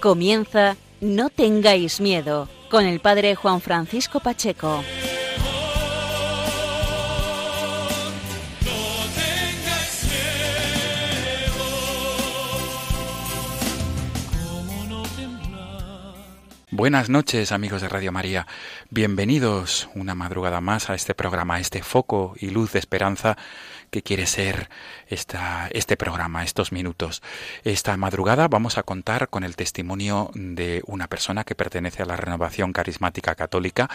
Comienza No tengáis miedo con el padre Juan Francisco Pacheco. Buenas noches amigos de Radio María, bienvenidos una madrugada más a este programa, este foco y luz de esperanza que quiere ser esta, este programa, estos minutos. Esta madrugada vamos a contar con el testimonio de una persona que pertenece a la Renovación Carismática Católica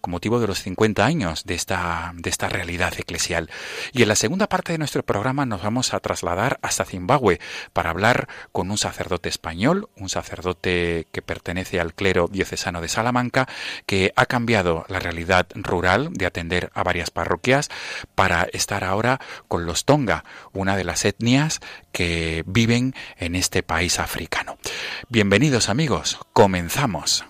con motivo de los 50 años de esta, de esta realidad eclesial. Y en la segunda parte de nuestro programa nos vamos a trasladar hasta Zimbabue para hablar con un sacerdote español, un sacerdote que pertenece al clero diocesano de Salamanca, que ha cambiado la realidad rural de atender a varias parroquias para estar ahora con los Tonga, una de las etnias que viven en este país africano. Bienvenidos amigos, comenzamos.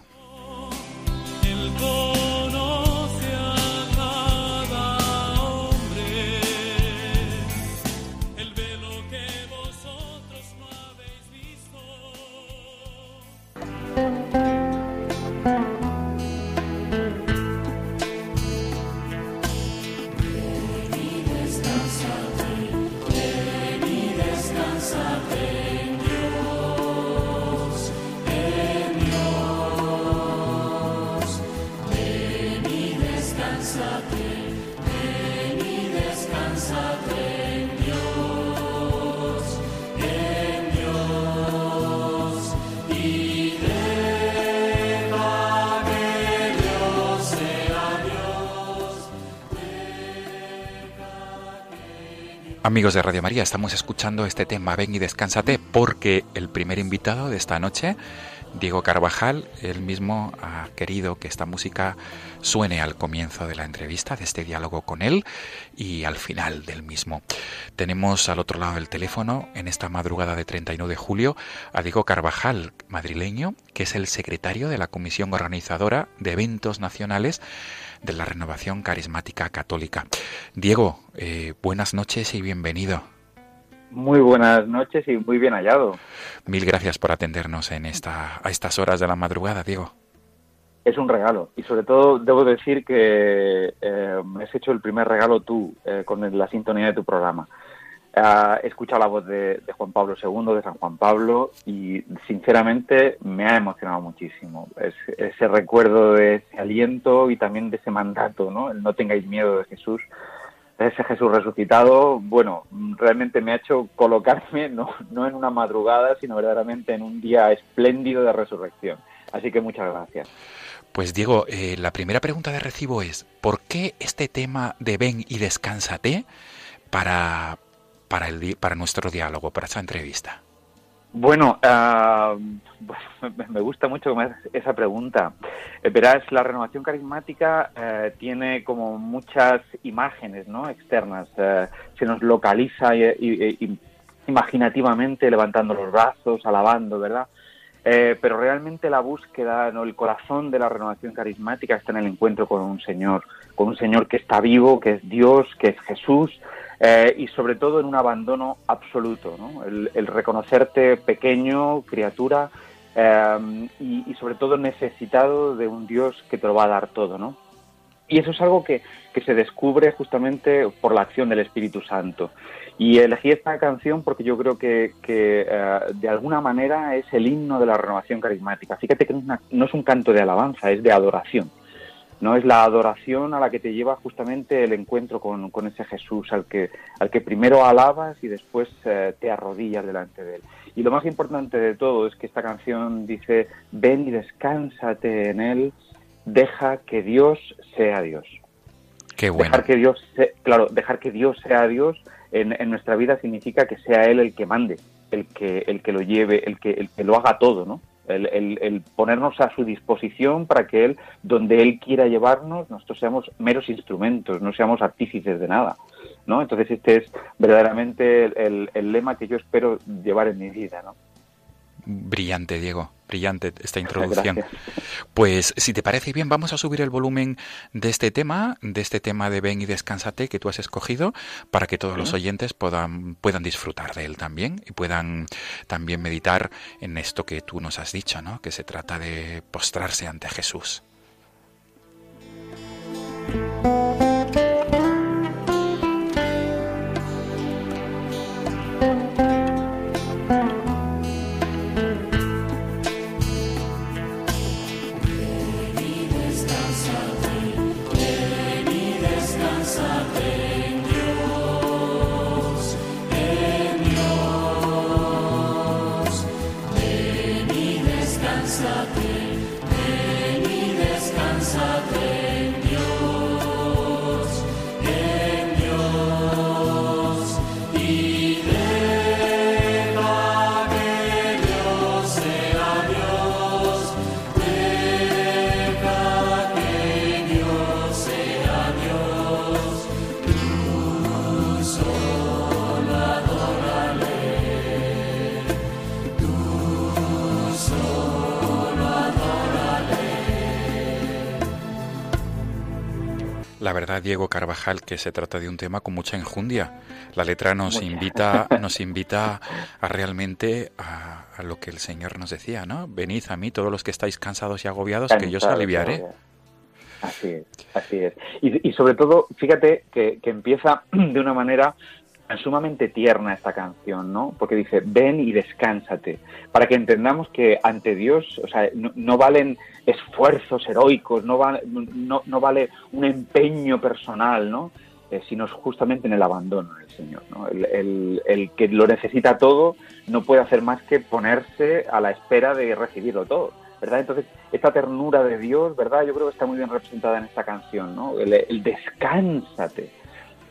Amigos de Radio María, estamos escuchando este tema Ven y descánsate porque el primer invitado de esta noche, Diego Carvajal, él mismo ha querido que esta música suene al comienzo de la entrevista, de este diálogo con él y al final del mismo. Tenemos al otro lado del teléfono, en esta madrugada de 31 de julio, a Diego Carvajal, madrileño, que es el secretario de la Comisión Organizadora de Eventos Nacionales de la Renovación Carismática Católica. Diego, eh, buenas noches y bienvenido. Muy buenas noches y muy bien hallado. Mil gracias por atendernos en esta, a estas horas de la madrugada, Diego. Es un regalo y sobre todo debo decir que eh, me has hecho el primer regalo tú eh, con la sintonía de tu programa. he escuchado la voz de, Juan Pablo II, de San Juan Pablo, y sinceramente me ha emocionado muchísimo. ese recuerdo de ese aliento y también de ese mandato, ¿no? El no tengáis miedo de Jesús, ese Jesús resucitado, bueno, realmente me ha hecho colocarme no, no en una madrugada, sino verdaderamente en un día espléndido de resurrección. Así que muchas gracias. Pues Diego, eh, la primera pregunta de recibo es, ¿por qué este tema de ven y descánsate para, para, el, para nuestro diálogo, para esta entrevista? Bueno, ah, me gusta mucho esa pregunta. Eh, verás, la renovación carismática eh, tiene como muchas imágenes ¿no? externas. Eh, se nos localiza imaginativamente levantando los brazos, alabando, ¿verdad? pero realmente la búsqueda, ¿no? el corazón de la renovación carismática está en el encuentro con un Señor, con un Señor que está vivo, que es Dios, que es Jesús, eh, y sobre todo en un abandono absoluto, ¿no? el, reconocerte pequeño, criatura, eh, y, sobre todo necesitado de un Dios que te lo va a dar todo. ¿no? Y eso es algo que, que se descubre justamente por la acción del Espíritu Santo. Y elegí esta canción porque yo creo que, que eh, de alguna manera es el himno de la renovación carismática. Fíjate que no es un canto de alabanza, es de adoración no es la adoración a la que te lleva justamente el encuentro con, ese Jesús al que, al que primero alabas y después eh, te arrodillas delante de él. Y lo más importante de todo es que esta canción dice, ven y descánsate en él, deja que Dios sea Dios. Qué bueno. Dejar que Dios, claro, dejar que Dios sea Dios en, nuestra vida significa que sea Él el que mande, el que, el que lo lleve, el que, el que lo haga todo, ¿no? El, ponernos a su disposición para que Él, donde Él quiera llevarnos, nosotros seamos meros instrumentos, no seamos artífices de nada. ¿no? Entonces este es verdaderamente el, el lema que yo espero llevar en mi vida. ¿no? Brillante, Diego, brillante esta introducción. Pues si te parece bien, vamos a subir el volumen de este tema, de este tema de Ven y Descánsate que tú has escogido, para que todos los oyentes puedan, puedan disfrutar de él también y puedan también meditar en esto que tú nos has dicho, ¿no? Que se trata de postrarse ante Jesús. Diego Carvajal, que se trata de un tema con mucha enjundia. La letra nos invita, nos invita a realmente a, lo que el Señor nos decía, ¿no? Venid a mí todos los que estáis cansados y agobiados, que yo os aliviaré. Así es, así es. Y, sobre todo, fíjate que, que empieza de una manera sumamente tierna esta canción, ¿no? Porque dice, ven y descánsate, para que entendamos que ante Dios, o sea, no, valen esfuerzos heroicos, no vale, no, vale un empeño personal, ¿no? Eh, sino justamente en el abandono del Señor, ¿no? El, el, que lo necesita todo no puede hacer más que ponerse a la espera de recibirlo todo, ¿verdad? Entonces, esta ternura de Dios, ¿verdad? Yo creo que está muy bien representada en esta canción, ¿no? El, el descánsate,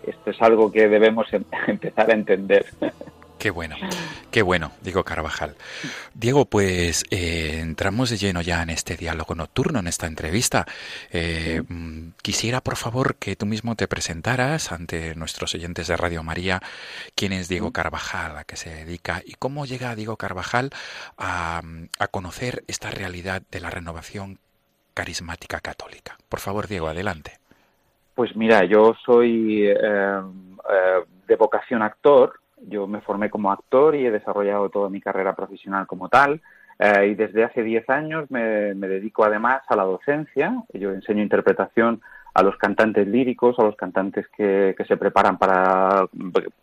esto es algo que debemos em-, empezar a entender. Qué bueno, qué bueno, Diego Carvajal. Diego, pues eh, entramos de lleno ya en este diálogo nocturno, en esta entrevista. Eh, mm, quisiera, por favor, que tú mismo te presentaras ante nuestros oyentes de Radio María quién es Diego Carvajal, a qué se dedica y cómo llega Diego Carvajal a, a conocer esta realidad de la renovación carismática católica. Por favor, Diego, adelante. Pues mira, yo soy eh, eh, de vocación actor, yo me formé como actor y he desarrollado toda mi carrera profesional como tal. Eh, y desde hace 10 años me, dedico además a la docencia. Yo enseño interpretación a los cantantes líricos, a los cantantes que, se preparan para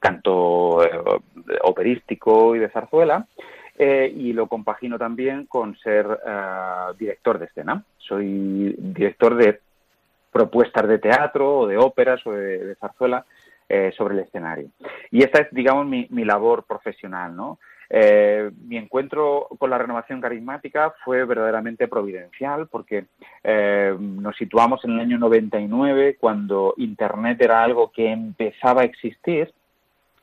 canto operístico y de zarzuela. y lo compagino también con ser director de escena. Soy director de propuestas de teatro o de óperas o de, zarzuela eh, sobre el escenario. Y esta es, digamos, mi, labor profesional, ¿no? Eh, mi encuentro con la renovación carismática fue verdaderamente providencial porque eh, nos situamos en el año 99 cuando Internet era algo que empezaba a existir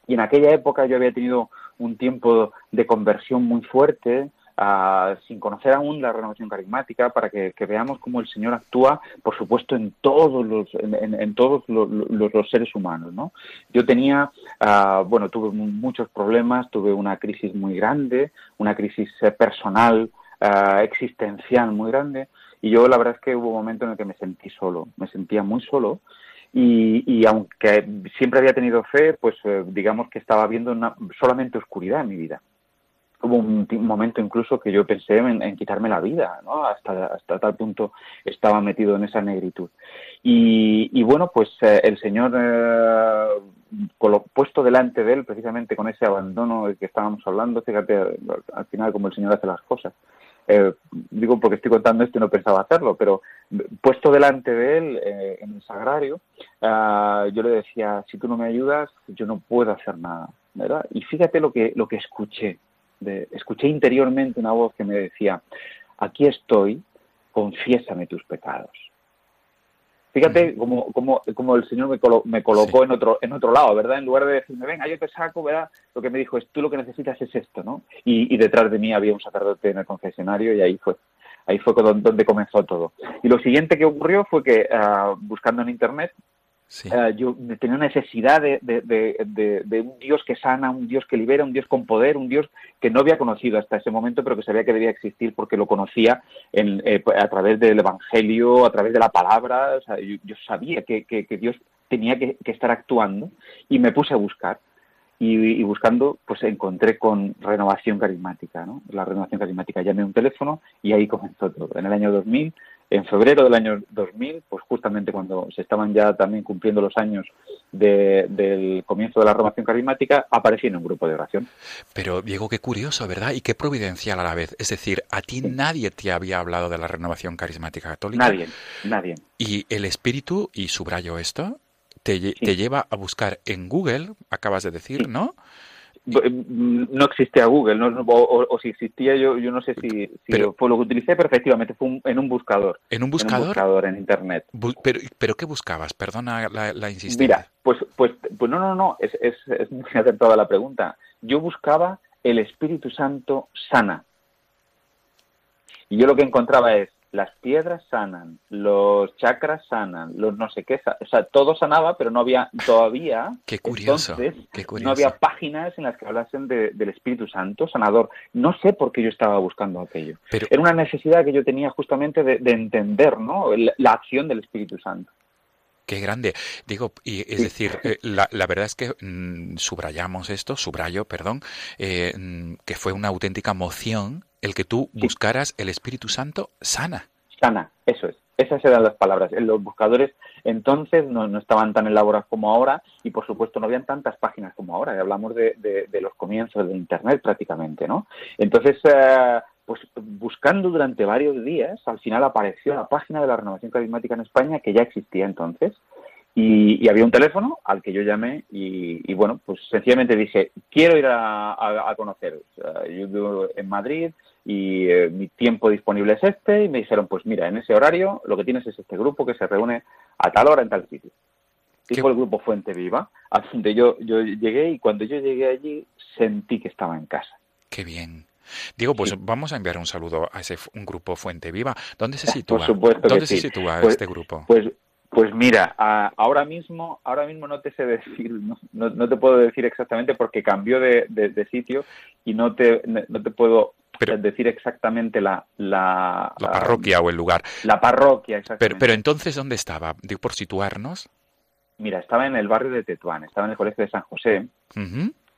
y en aquella época yo había tenido un tiempo de conversión muy fuerte, sin conocer aún la renovación carismática, para que, veamos cómo el Señor actúa, por supuesto, en todos los, en, todos los, seres humanos. ¿no? Yo tenía, ah, bueno, tuve muchos problemas, tuve una crisis muy grande, una crisis eh, personal, ah, existencial muy grande, y yo la verdad es que hubo un momento en el que me sentí solo, me sentía muy solo, y, aunque siempre había tenido fe, pues eh, digamos que estaba viendo una, solamente oscuridad en mi vida hubo un, momento incluso que yo pensé en, quitarme la vida, ¿no? Hasta, hasta tal punto estaba metido en esa negritud. Y, bueno, pues eh, el Señor, eh, con lo puesto delante de él, precisamente con ese abandono del que estábamos hablando, fíjate al final cómo el Señor hace las cosas. Eh, digo porque estoy contando esto y no pensaba hacerlo, pero puesto delante de él en el sagrario, yo le decía, si tú no me ayudas, yo no puedo hacer nada, ¿verdad? Y fíjate lo que, lo que escuché, escuché interiormente una voz que me decía, aquí estoy, confiésame tus pecados. Fíjate cómo, cómo, cómo el Señor me, me colocó en otro en otro lado, ¿verdad? En lugar de decirme, venga, yo te saco, ¿verdad? Lo que me dijo es, tú lo que necesitas es esto, ¿no? Y, y detrás de mí había un sacerdote en el confesionario y ahí fue. Ahí fue donde comenzó todo. Y lo siguiente que ocurrió fue que, uh, buscando en Internet, Uh, yo tenía necesidad de, de, de, de, un Dios que sana, un Dios que libera, un Dios con poder, un Dios que no había conocido hasta ese momento, pero que sabía que debía existir porque lo conocía en, eh, a través del Evangelio, a través de la palabra. O sea, yo, yo, sabía que, que, que Dios tenía que, estar actuando y me puse a buscar. Y, buscando, pues encontré con renovación carismática, ¿no? La renovación carismática. Llamé un teléfono y ahí comenzó todo. En el año 2000 en febrero del año 2000, pues justamente cuando se estaban ya también cumpliendo los años del comienzo de la renovación carismática, aparecí en un grupo de oración. Pero Diego, qué curioso, ¿verdad? Y qué providencial a la vez. Es decir, a ti nadie te había hablado de la renovación carismática católica. Nadie, nadie. Y el espíritu, y subrayo esto, te, te lleva a buscar en Google, acabas de decir, ¿no? Mm, no existía Google, ¿no? O, si existía, yo, yo no sé si, fue lo que utilicé, pero efectivamente fue en un buscador. ¿En un buscador? En un buscador en Internet. pero, ¿Pero qué buscabas? Perdona la, la insistencia. Mira, pues, pues, pues no, no, no, es, es, es muy acertada la pregunta. Yo buscaba el Espíritu Santo sana. Y yo lo que encontraba es las piedras sanan, los chakras sanan, los no sé qué, o sea, todo sanaba, pero no había todavía, qué curioso, entonces, qué curioso. no había páginas en las que hablasen del Espíritu Santo sanador. No sé por qué yo estaba buscando aquello. Pero, Era una necesidad que yo tenía justamente de, entender, ¿no? La, acción del Espíritu Santo. Qué grande. Digo, y es decir, eh, la, la, verdad es que mm, subrayamos esto, subrayo, perdón, eh, mm, que fue una auténtica moción el que tú buscaras el Espíritu Santo sana. Sana, eso es. Esas eran las palabras. Los buscadores entonces no, no estaban tan elaborados como ahora y por supuesto no habían tantas páginas como ahora. Hablamos de, de, los comienzos de Internet prácticamente, ¿no? Entonces, eh, pues buscando durante varios días, al final apareció la página de la renovación carismática en España que ya existía entonces y, había un teléfono al que yo llamé y, bueno, pues sencillamente dije, quiero ir a, a, conoceros. yo vivo en Madrid y eh, mi tiempo disponible es este y me dijeron, pues mira, en ese horario lo que tienes es este grupo que se reúne a tal hora en tal sitio. Y fue el grupo Fuente Viva, a donde yo, yo llegué y cuando yo llegué allí sentí que estaba en casa. Qué bien. Diego, pues vamos a enviar un saludo a ese un grupo Fuente Viva. ¿Dónde se sitúa? Por supuesto ¿Dónde se sitúa pues, este grupo? Pues pues mira, ahora mismo, ahora mismo no te sé decir, no, no, te puedo decir exactamente porque cambió de, de, sitio y no te, no te puedo decir exactamente la, la, la parroquia o el lugar. La parroquia, exactamente. Pero, pero entonces, ¿dónde estaba? Digo, por situarnos. Mira, estaba en el barrio de Tetuán, estaba en el colegio de San José.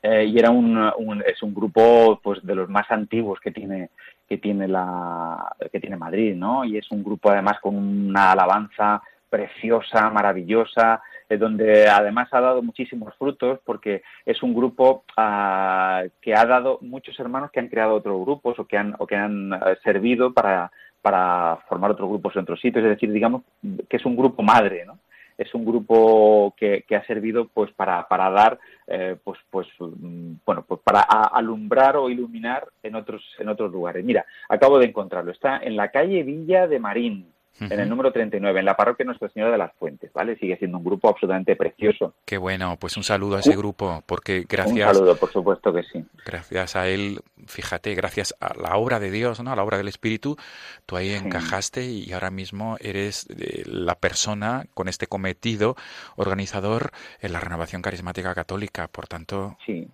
eh, y era un, un, es un grupo pues de los más antiguos que tiene que tiene la que tiene Madrid, ¿no? Y es un grupo además con una alabanza preciosa, maravillosa, eh, donde además ha dado muchísimos frutos porque es un grupo uh, que ha dado muchos hermanos que han creado otros grupos o que han, o que han uh, servido para, para formar otros grupos en otros sitios, es decir, digamos que es un grupo madre, ¿no? es un grupo que, que, ha servido pues para, para dar eh, pues pues mm, bueno pues para alumbrar o iluminar en otros en otros lugares. Mira acabo de encontrarlo. Está en la calle Villa de Marín en el número 39, en la parroquia Nuestra Señora de las Fuentes, ¿vale? Sigue siendo un grupo absolutamente precioso. Qué bueno, pues un saludo a ese grupo, porque gracias... Un saludo, por supuesto que sí. Gracias a él, fíjate, gracias a la obra de Dios, ¿no? A la obra del Espíritu, tú ahí encajaste y ahora mismo eres eh, la persona con este cometido organizador en la renovación carismática católica, por tanto... Sí,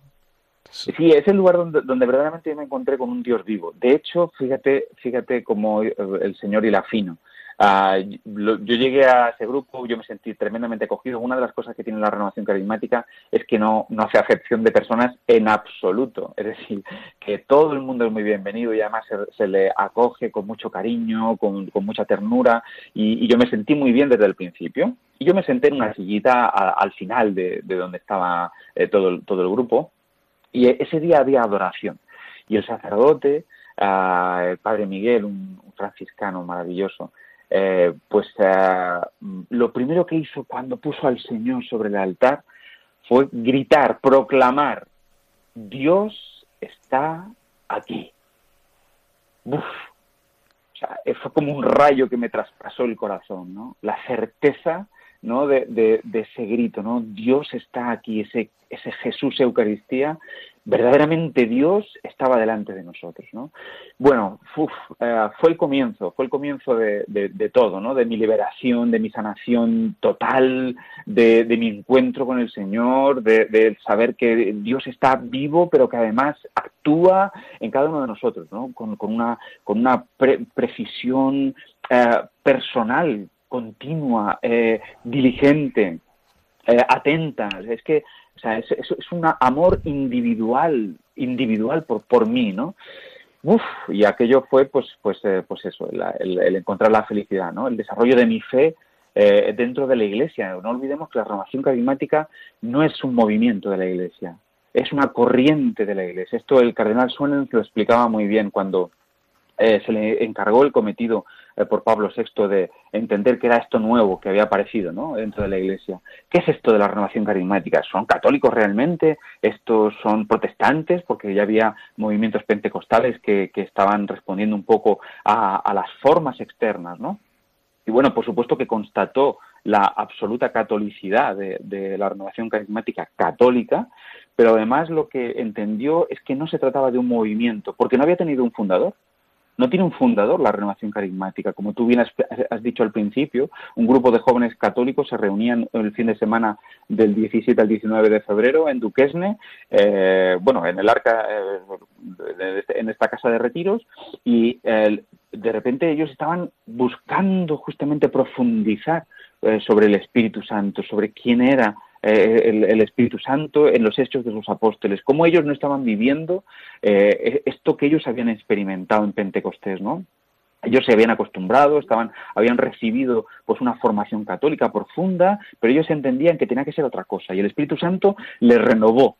Sí, es el lugar donde, donde verdaderamente me encontré con un Dios vivo. De hecho, fíjate, fíjate cómo el Señor y la fino. Uh, yo llegué a ese grupo, yo me sentí tremendamente acogido. Una de las cosas que tiene la renovación carismática es que no, no hace acepción de personas en absoluto. Es decir, que todo el mundo es muy bienvenido y además se, le acoge con mucho cariño, con, con mucha ternura. Y, yo me sentí muy bien desde el principio. Y yo me senté en una sillita al final de, de donde estaba eh, todo, todo el grupo. Y ese día había adoración. Y el sacerdote, uh, el padre Miguel, un franciscano maravilloso, eh, pues eh, lo primero que hizo cuando puso al Señor sobre el altar fue gritar, proclamar, Dios está aquí. Uf. sea, fue como un rayo que me traspasó el corazón, ¿no? La certeza, ¿no? De, de, de ese grito, ¿no? Dios está aquí, ese, ese Jesús Eucaristía verdaderamente Dios estaba delante de nosotros, ¿no? Bueno, eh, fue el comienzo, fue el comienzo de, todo, ¿no? De mi liberación, de mi sanación total, de, mi encuentro con el Señor, de, saber que Dios está vivo, pero que además actúa en cada uno de nosotros, ¿no? Con, una, con una precisión eh, personal, continua, eh, diligente, atenta. Es que o sea, es, un amor individual, individual por, por mí, ¿no? Uf, y aquello fue, pues, pues, eh, pues eso, el, encontrar la felicidad, ¿no? El desarrollo de mi fe eh, dentro de la Iglesia. No olvidemos que la renovación carismática no es un movimiento de la Iglesia, es una corriente de la Iglesia. Esto el cardenal Suenens lo explicaba muy bien cuando eh, se le encargó el cometido eh, por Pablo VI de entender que era esto nuevo que había aparecido ¿no? dentro de la Iglesia. ¿Qué es esto de la renovación carismática? ¿Son católicos realmente? ¿Estos son protestantes? Porque ya había movimientos pentecostales que, estaban respondiendo un poco a, las formas externas, ¿no? Y bueno, por supuesto que constató la absoluta catolicidad de, la renovación carismática católica, pero además lo que entendió es que no se trataba de un movimiento, porque no había tenido un fundador no tiene un fundador la renovación carismática. Como tú bien has, dicho al principio, un grupo de jóvenes católicos se reunían el fin de semana del 17 al 19 de febrero en Duquesne, eh, bueno, en el arca, eh, en esta casa de retiros, y de repente ellos estaban buscando justamente profundizar eh, sobre el Espíritu Santo, sobre quién era eh, el, Espíritu Santo en los hechos de los apóstoles, cómo ellos no estaban viviendo eh, esto que ellos habían experimentado en Pentecostés, ¿no? Ellos se habían acostumbrado, estaban, habían recibido pues una formación católica profunda, pero ellos entendían que tenía que ser otra cosa y el Espíritu Santo les renovó,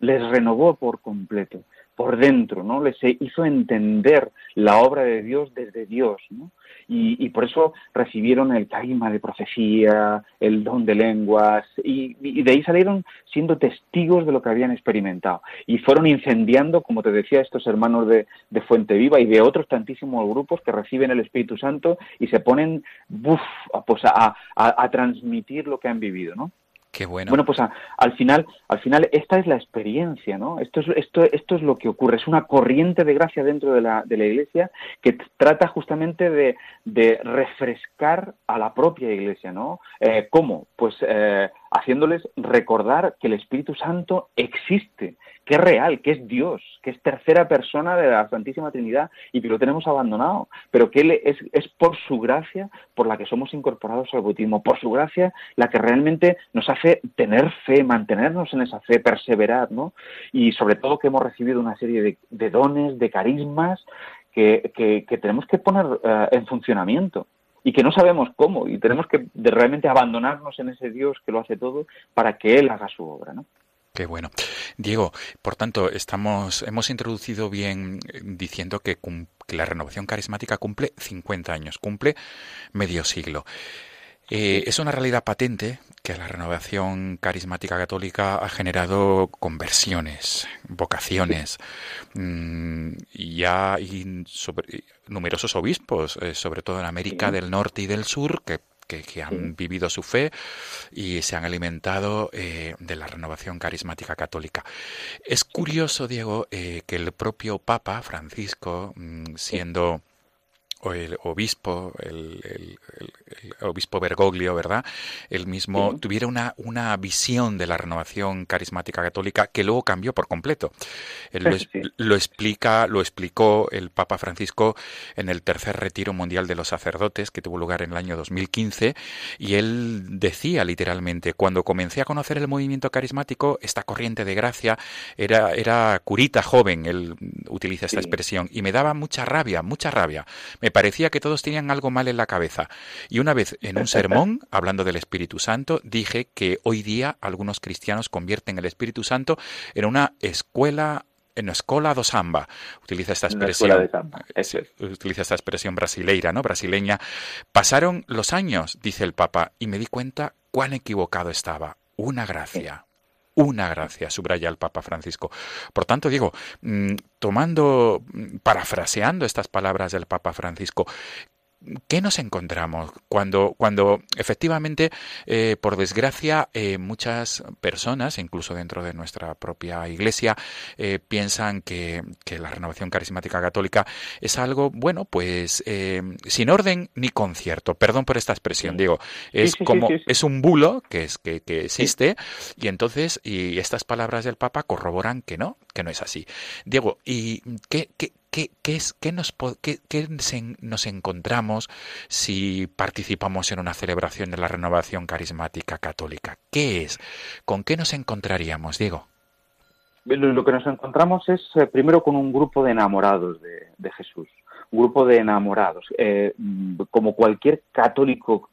les renovó por completo, por dentro, ¿no? Les hizo entender la obra de Dios desde Dios, ¿no? y, por eso recibieron el carisma de profecía, el don de lenguas, y, de ahí salieron siendo testigos de lo que habían experimentado. Y fueron incendiando, como te decía, estos hermanos de, Fuente Viva y de otros tantísimos grupos que reciben el Espíritu Santo y se ponen buf, pues a, a transmitir lo que han vivido, ¿no? Qué bueno. Bueno, pues al final, al final esta es la experiencia, ¿no? Esto es, esto, esto es lo que ocurre. Es una corriente de gracia dentro de la, de la Iglesia que trata justamente de, de refrescar a la propia Iglesia, ¿no? Eh, ¿Cómo? Pues eh, haciéndoles recordar que el Espíritu Santo existe, que es real, que es Dios, que es tercera persona de la Santísima Trinidad y que lo tenemos abandonado, pero que Él es, es por su gracia por la que somos incorporados al bautismo, por su gracia la que realmente nos hace tener fe, mantenernos en esa fe, perseverar, ¿no? Y sobre todo que hemos recibido una serie de, dones, de carismas que, tenemos que poner eh, en funcionamiento y que no sabemos cómo y tenemos que realmente abandonarnos en ese Dios que lo hace todo para que Él haga su obra, ¿no? Qué bueno. Diego, por tanto, estamos, hemos introducido bien diciendo que, que la renovación carismática cumple 50 años, cumple medio siglo. Eh, es una realidad patente que la renovación carismática católica ha generado conversiones, vocaciones, mm, y ya hay numerosos obispos, eh, sobre todo en América del Norte y del Sur, que que, han vivido su fe y se han alimentado eh, de la renovación carismática católica. Es curioso, Diego, que el propio Papa Francisco, mm, siendo o el obispo, el, obispo Bergoglio, ¿verdad? El mismo tuviera una, una visión de la renovación carismática católica que luego cambió por completo. lo, explica, lo explicó el Papa Francisco en el tercer retiro mundial de los sacerdotes que tuvo lugar en el año 2015 y él decía literalmente, cuando comencé a conocer el movimiento carismático, esta corriente de gracia era, era curita joven, él utiliza esta expresión, y me daba mucha rabia, mucha rabia. Me parecía que todos tenían algo mal en la cabeza. Y una vez en un sermón, hablando del Espíritu Santo, dije que hoy día algunos cristianos convierten el Espíritu Santo en una escuela en una escuela do samba. Utiliza esta expresión. Utiliza esta expresión brasileira, ¿no? Brasileña. Pasaron los años, dice el Papa, y me di cuenta cuán equivocado estaba. Una gracia una gracia, subraya el Papa Francisco. Por tanto, digo, mm, tomando, mm, parafraseando estas palabras del Papa Francisco, ¿Qué nos encontramos cuando, cuando efectivamente, eh, por desgracia, eh, muchas personas, incluso dentro de nuestra propia Iglesia, eh, piensan que, la renovación carismática católica es algo, bueno, pues sin orden ni concierto. Perdón por esta expresión, digo, es como es un bulo que es que, que existe y entonces y estas palabras del Papa corroboran que no, que no es así. Diego, ¿y qué, qué, ¿Qué, es, qué, nos, qué, nos encontramos si participamos en una celebración de la renovación carismática católica? ¿Qué es? ¿Con qué nos encontraríamos, Diego? Lo que nos encontramos es eh, primero con un grupo de enamorados de, Jesús, un grupo de enamorados. Eh, como cualquier católico,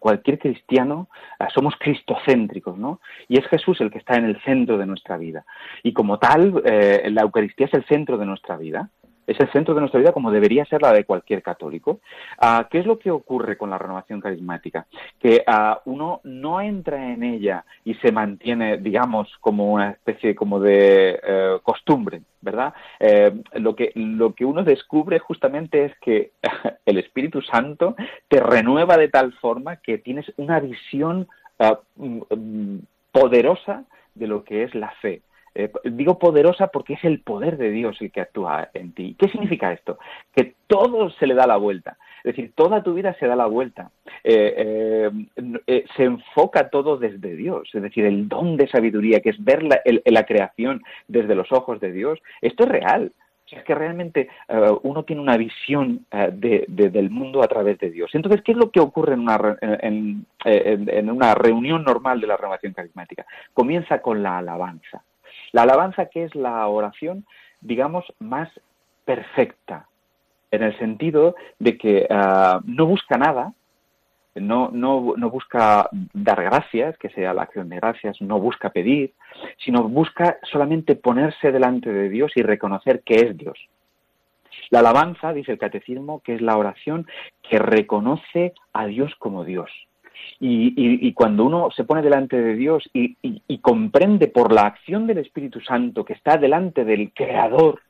cualquier cristiano, eh, somos cristocéntricos, ¿no? Y es Jesús el que está en el centro de nuestra vida. Y como tal, la Eucaristía es el centro de nuestra vida es el centro de nuestra vida como debería ser la de cualquier católico. Ah, ¿Qué es lo que ocurre con la renovación carismática? Que ah, uno no entra en ella y se mantiene, digamos, como una especie como de eh, costumbre, ¿verdad? Eh, lo, que, lo que uno descubre justamente es que el Espíritu Santo te renueva de tal forma que tienes una visión ah, mm, mm, poderosa de lo que es la fe eh, digo poderosa porque es el poder de Dios el que actúa en ti. ¿Qué significa esto? Que todo se le da la vuelta. Es decir, toda tu vida se da la vuelta. Eh, eh, se enfoca todo desde Dios. Es decir, el don de sabiduría, que es ver la, la creación desde los ojos de Dios, esto es real. es que realmente uno tiene una visión del mundo a través de Dios. Entonces, ¿qué es lo que ocurre en una, en una reunión normal de la renovación carismática? Comienza con la alabanza. La alabanza que es la oración, digamos, más perfecta, en el sentido de que ah, no busca nada, no, no, no, busca dar gracias, que sea la acción de gracias, no busca pedir, sino busca solamente ponerse delante de Dios y reconocer que es Dios. La alabanza, dice el catecismo, que es la oración que reconoce a Dios como Dios. Y, cuando uno se pone delante de Dios y, comprende por la acción del Espíritu Santo que está delante del Creador,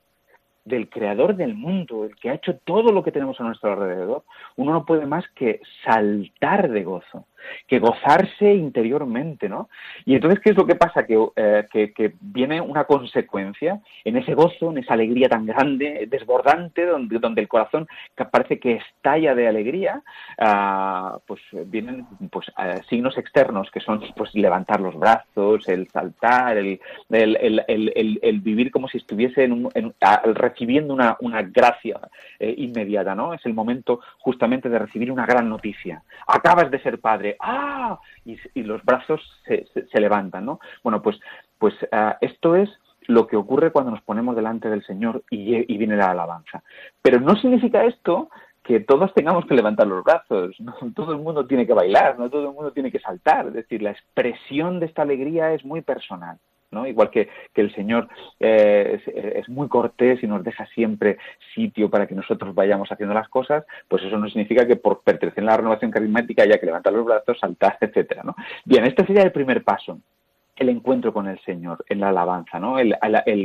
del creador del mundo, el que ha hecho todo lo que tenemos a nuestro alrededor, uno no puede más que saltar de gozo, que gozarse interiormente, ¿no? Y entonces, ¿qué es lo que pasa? Que, eh, que, viene una consecuencia en ese gozo, en esa alegría tan grande, desbordante, donde, donde el corazón parece que estalla de alegría, ah, pues vienen pues eh, signos externos que son pues levantar los brazos, el saltar, el, el, vivir como si estuviese en recibiendo una, una gracia eh, inmediata, ¿no? Es el momento justamente de recibir una gran noticia. Acabas de ser padre, ¡ah! Y, los brazos se, se, levantan, ¿no? Bueno, pues, pues ah, esto es lo que ocurre cuando nos ponemos delante del Señor y, y, viene la alabanza. Pero no significa esto que todos tengamos que levantar los brazos, no todo el mundo tiene que bailar, no todo el mundo tiene que saltar, es decir, la expresión de esta alegría es muy personal. Igual que, el Señor eh, es, muy cortés y nos deja siempre sitio para que nosotros vayamos haciendo las cosas, pues eso no significa que por pertenecer a la renovación carismática haya que levantar los brazos, saltar, etcétera, ¿no? Bien, este sería el primer paso el encuentro con el Señor, en la alabanza, ¿no? El,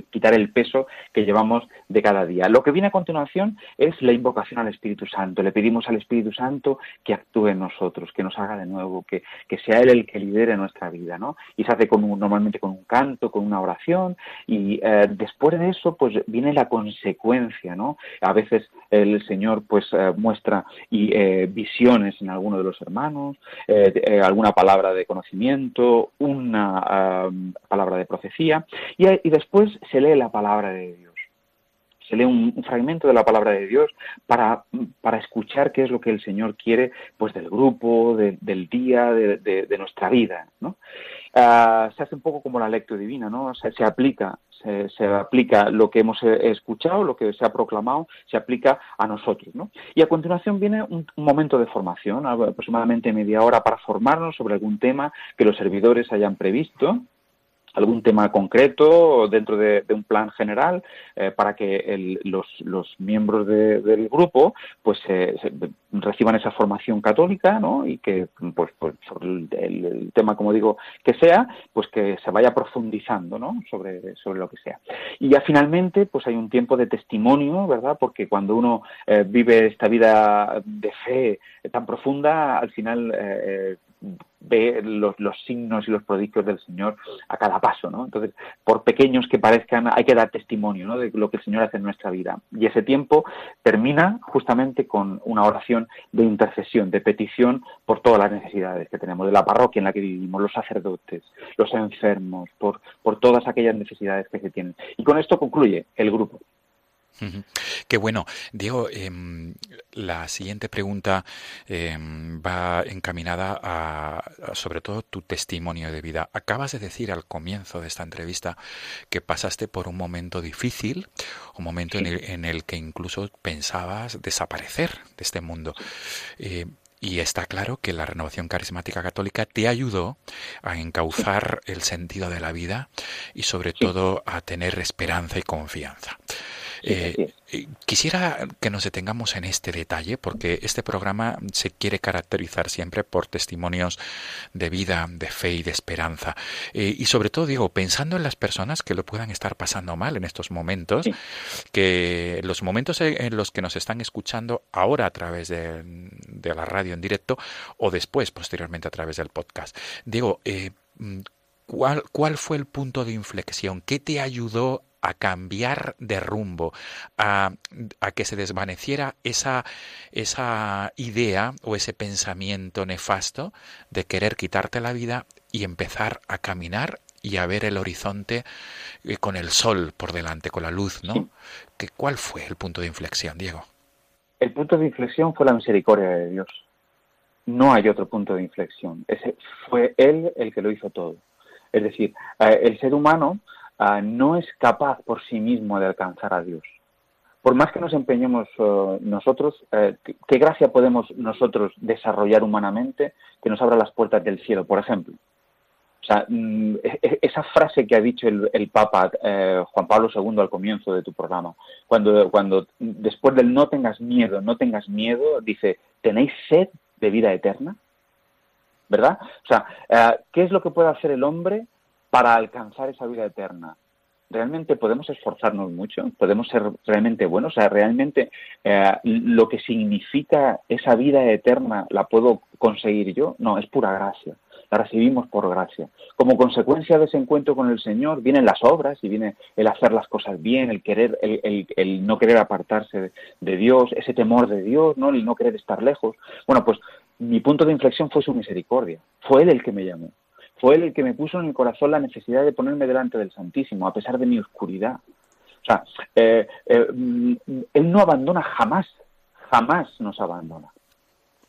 quitar el peso que llevamos de cada día. Lo que viene a continuación es la invocación al Espíritu Santo. Le pedimos al Espíritu Santo que actúe en nosotros, que nos haga de nuevo, que, que sea Él el que lidere nuestra vida, ¿no? Y se hace con normalmente con un canto, con una oración, y eh, después de eso, pues viene la consecuencia, ¿no? A veces el Señor, pues, eh, muestra eh, visiones en alguno de los hermanos, alguna palabra de conocimiento, una palabra de profecía, y, después se lee la palabra de Dios. Se lee un, fragmento de la palabra de Dios para, para, escuchar qué es lo que el Señor quiere pues del grupo, del día, de, nuestra vida. ¿no? Ah, se hace un poco como la lectura divina, ¿no? se aplica se, aplica lo que hemos eh, escuchado, lo que se ha proclamado, se aplica a nosotros. ¿no? Y a continuación viene un, momento de formación, aproximadamente media hora para formarnos sobre algún tema que los servidores hayan previsto algún tema concreto dentro de, un plan general eh, para que los, los, miembros del grupo pues reciban esa formación católica ¿no? y que pues, pues sobre el, tema como digo que sea pues que se vaya profundizando ¿no? sobre, sobre lo que sea y ya finalmente pues hay un tiempo de testimonio verdad porque cuando uno eh, vive esta vida de fe tan profunda al final eh, ve los, signos y los prodigios del Señor a cada paso, ¿no? Entonces, por pequeños que parezcan, hay que dar testimonio, ¿no? De lo que el Señor hace en nuestra vida. Y ese tiempo termina justamente con una oración de intercesión, de petición por todas las necesidades que tenemos, de la parroquia en la que vivimos, los sacerdotes, los enfermos, por todas aquellas necesidades que se tienen. Y con esto concluye el grupo. Qué bueno. Diego, em, la siguiente pregunta em, va encaminada a, sobre todo, tu testimonio de vida. Acabas de decir al comienzo de esta entrevista que pasaste por un momento difícil, un momento en, el, que incluso pensabas desaparecer de este mundo. Eh, y está claro que la renovación carismática católica te ayudó a encauzar el sentido de la vida y sobre todo a tener esperanza y confianza. Eh, eh, quisiera que nos detengamos en este detalle porque este programa se quiere caracterizar siempre por testimonios de vida, de fe y de esperanza. Eh, y sobre todo, digo, pensando en las personas que lo puedan estar pasando mal en estos momentos, que los momentos en los que nos están escuchando ahora a través de, la radio en directo o después, posteriormente, a través del podcast. Digo, mm, ¿Cuál, ¿Cuál fue el punto de inflexión? ¿Qué te ayudó a cambiar de rumbo, a, que se desvaneciera esa, esa idea o ese pensamiento nefasto de querer quitarte la vida y empezar a caminar y a ver el horizonte eh, con el sol por delante, con la luz, ¿no? ¿Cuál fue el punto de inflexión, Diego? El punto de inflexión fue la misericordia de Dios. No hay otro punto de inflexión. Ese fue Él el que lo hizo todo. Es decir, el ser humano No es capaz por sí mismo de alcanzar a Dios. Por más que nos empeñemos eh, nosotros, eh, ¿qué gracia podemos nosotros desarrollar humanamente que nos abra las puertas del cielo, por ejemplo? O sea, mm, e, e, esa frase que ha dicho el, Papa eh, Juan Pablo II al comienzo de tu programa, cuando, cuando después del no tengas miedo, no tengas miedo, dice, ¿tenéis sed de vida eterna? ¿Verdad? O sea, ¿qué es lo que puede hacer el hombre para alcanzar esa vida eterna. ¿Realmente podemos esforzarnos mucho? ¿Podemos ser realmente buenos? O sea, ¿realmente eh, lo que significa esa vida eterna la puedo conseguir yo? No, es pura gracia. La recibimos por gracia. Como consecuencia de ese encuentro con el Señor vienen las obras y viene el hacer las cosas bien, el querer, el, no querer apartarse de, Dios, ese temor de Dios, ¿no? el no querer estar lejos. Bueno, pues mi punto de inflexión fue su misericordia. Fue Él el que me llamó. Fue él el que me puso en el corazón la necesidad de ponerme delante del Santísimo, a pesar de mi oscuridad. O sea, eh, eh, mm, Él no abandona jamás, jamás nos abandona.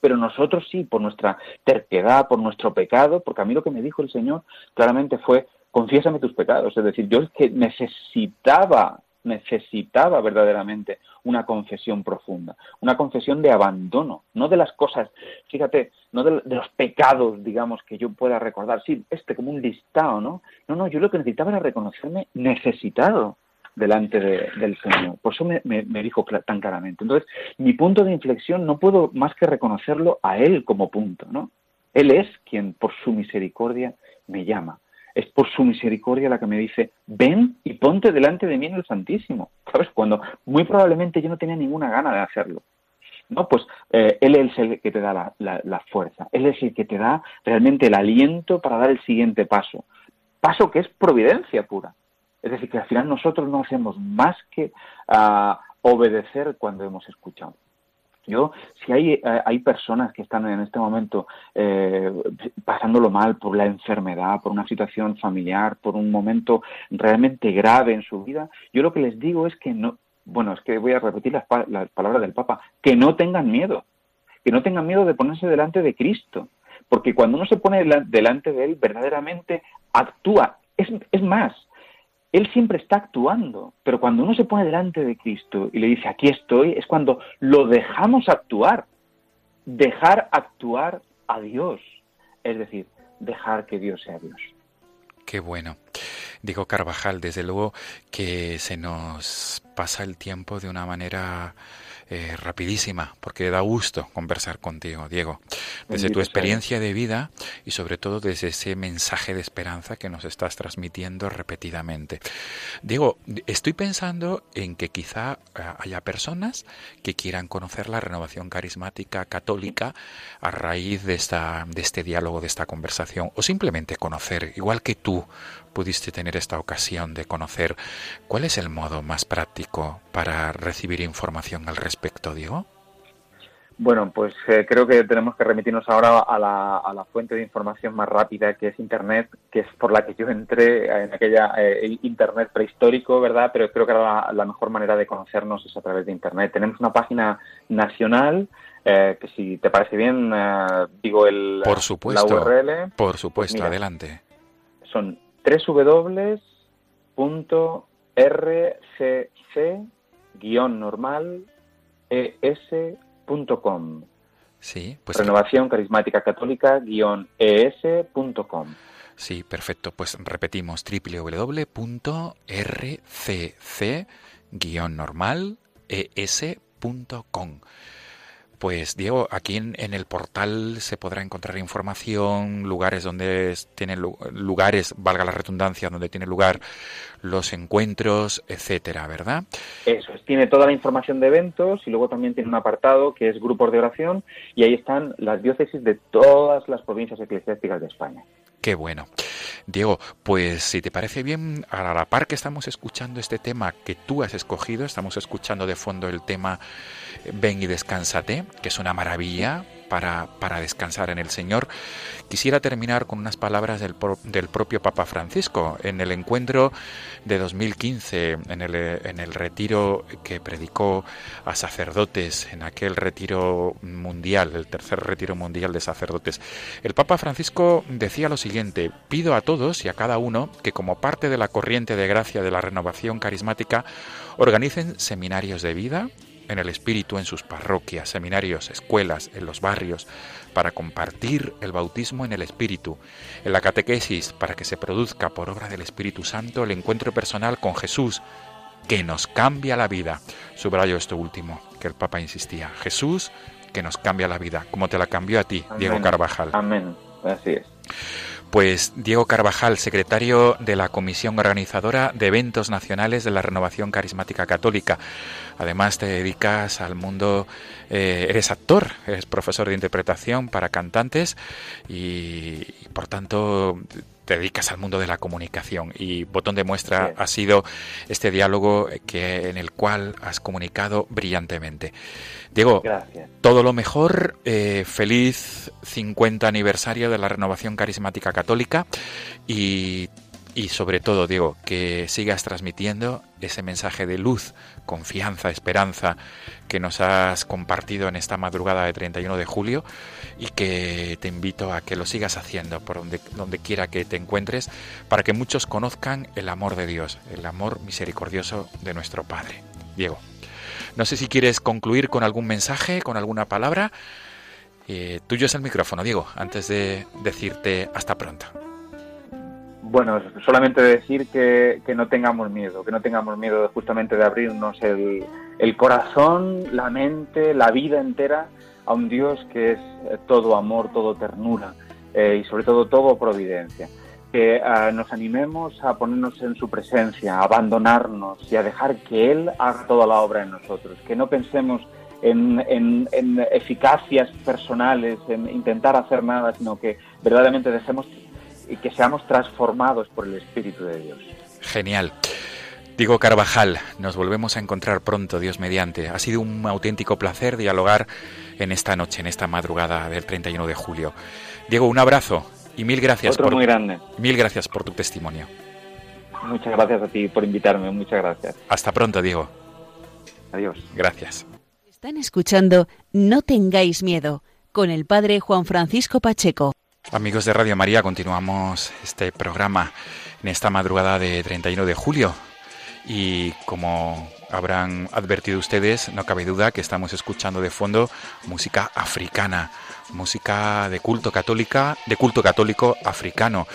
Pero nosotros sí, por nuestra terquedad, por nuestro pecado, porque a mí lo que me dijo el Señor claramente fue, confiésame tus pecados. Es decir, yo es que necesitaba necesitaba verdaderamente una confesión profunda, una confesión de abandono, no de las cosas, fíjate, no de, los pecados, digamos, que yo pueda recordar, sí, este como un listado, ¿no? No, no, yo lo que necesitaba era reconocerme necesitado delante del Señor. Por eso me, me, dijo tan claramente. Entonces, mi punto de inflexión no puedo más que reconocerlo a Él como punto, ¿no? Él es quien por su misericordia me llama es por su misericordia la que me dice, ven y ponte delante de mí en el Santísimo. ¿Sabes? Cuando muy probablemente yo no tenía ninguna gana de hacerlo. No, pues eh, Él es el que te da la, fuerza, Él es el que te da realmente el aliento para dar el siguiente paso. Paso que es providencia pura. Es decir, que al final nosotros no hacemos más que ah, obedecer cuando hemos escuchado. Yo, si hay, eh, hay personas que están en este momento eh, pasándolo mal por la enfermedad, por una situación familiar, por un momento realmente grave en su vida, yo lo que les digo es que no, bueno, es que voy a repetir las, palabras del Papa, que no tengan miedo, que no tengan miedo de ponerse delante de Cristo, porque cuando uno se pone delante de Él, verdaderamente actúa. Es, es más, él siempre está actuando, pero cuando uno se pone delante de Cristo y le dice, aquí estoy, es cuando lo dejamos actuar. Dejar actuar a Dios. Es decir, dejar que Dios sea Dios. Qué bueno. Diego Carvajal, desde luego que se nos pasa el tiempo de una manera eh, rapidísima, porque da gusto conversar contigo, Diego, desde tu experiencia de vida y sobre todo desde ese mensaje de esperanza que nos estás transmitiendo repetidamente. Diego, estoy pensando en que quizá eh, haya personas que quieran conocer la renovación carismática católica a raíz de, esta, de este diálogo, de esta conversación, o simplemente conocer, igual que tú, pudiste tener esta ocasión de conocer, ¿cuál es el modo más práctico para recibir información al respecto, Diego? Bueno, pues eh, creo que tenemos que remitirnos ahora a la, fuente de información más rápida que es Internet, que es por la que yo entré en aquella eh, Internet prehistórico, ¿verdad? Pero creo que la, la, mejor manera de conocernos es a través de Internet. Tenemos una página nacional eh, que si te parece bien, digo el, por supuesto, la URL. Por supuesto, pues adelante. Son www.rcc-normal.es.com. Sí, pues Renovación Carismática Católica-es.com. Sí, perfecto. Pues repetimos www.rcc-normal.es.com. Pues Diego, aquí en, el portal se podrá encontrar información, lugares donde tienen lugares, valga la redundancia, donde tiene lugar los encuentros, etcétera, ¿verdad? Eso es, tiene toda la información de eventos y luego también tiene un apartado que es grupos de oración y ahí están las diócesis de todas las provincias eclesiásticas de España. Qué bueno. Diego, pues si te parece bien, a la par que estamos escuchando este tema que tú has escogido, estamos escuchando de fondo el tema Ven y descánsate, que es una maravilla para, descansar en el Señor. Quisiera terminar con unas palabras del, propio Papa Francisco en el encuentro de 2015, en el, en el retiro que predicó a sacerdotes, en aquel retiro mundial, el tercer retiro mundial de sacerdotes. El Papa Francisco decía lo siguiente, pido a todos y a cada uno que como parte de la corriente de gracia de la renovación carismática organicen seminarios de vida, en el Espíritu en sus parroquias, seminarios, escuelas, en los barrios, para compartir el bautismo en el Espíritu, en la catequesis, para que se produzca por obra del Espíritu Santo el encuentro personal con Jesús, que nos cambia la vida. Subrayo esto último, que el Papa insistía. Jesús, que nos cambia la vida, como te la cambió a ti, Diego Carvajal. Amén. Así es. Pues Diego Carvajal, secretario de la Comisión Organizadora de Eventos Nacionales de la Renovación Carismática Católica. Además te dedicas al mundo, eh, eres actor, eres profesor de interpretación para cantantes y, por tanto te dedicas al mundo de la comunicación. Y botón de muestra ha sido este diálogo que en el cual has comunicado brillantemente. Diego, todo lo mejor, eh, feliz 50 aniversario de la renovación carismática católica y y sobre todo, Diego, que sigas transmitiendo ese mensaje de luz, confianza, esperanza que nos has compartido en esta madrugada de 31 de julio y que te invito a que lo sigas haciendo por donde, donde quiera que te encuentres para que muchos conozcan el amor de Dios, el amor misericordioso de nuestro Padre. Diego, no sé si quieres concluir con algún mensaje, con alguna palabra. Eh, tuyo es el micrófono, Diego, antes de decirte hasta pronto. Bueno, solamente decir que, no tengamos miedo, que no tengamos miedo justamente de abrirnos el, corazón, la mente, la vida entera a un Dios que es eh, todo amor, todo ternura eh, y sobre todo todo providencia. Que eh, nos animemos a ponernos en su presencia, a abandonarnos y a dejar que Él haga toda la obra en nosotros. Que no pensemos en, en eficacias personales, en intentar hacer nada, sino que verdaderamente dejemos y que seamos transformados por el Espíritu de Dios. Genial. Diego Carvajal, nos volvemos a encontrar pronto, Dios mediante. Ha sido un auténtico placer dialogar en esta noche, en esta madrugada del 31 de julio. Diego, un abrazo y mil gracias por muy grande. Mil gracias por tu testimonio. Muchas gracias a ti por invitarme, muchas gracias. Hasta pronto, Diego. Adiós. Gracias. Están escuchando No tengáis miedo con el padre Juan Francisco Pacheco. Amigos de Radio María, continuamos este programa en esta madrugada de 31 de julio. Y como habrán advertido ustedes, no cabe duda que estamos escuchando de fondo música africana, música de culto católica, de culto católico africano.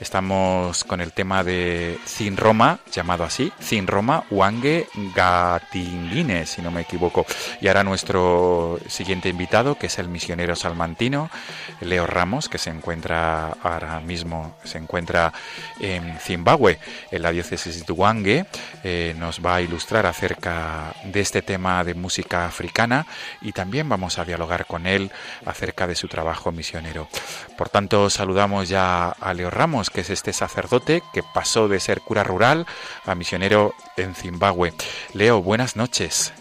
Estamos con el tema de Zin Roma, llamado así, Zin Roma Wange Gatinguine, si no me equivoco. Y ahora nuestro siguiente invitado, que es el misionero salmantino, Leo Ramos, que se encuentra ahora mismo, se encuentra en Zimbabue, en la diócesis de Wange, eh, nos va a ilustrar acerca de este tema de música africana y también vamos a dialogar con él acerca de su trabajo misionero. Por tanto, saludamos ya a Leo Ramos, que es este sacerdote que pasó de ser cura rural a misionero en Zimbabue. Leo, buenas noches.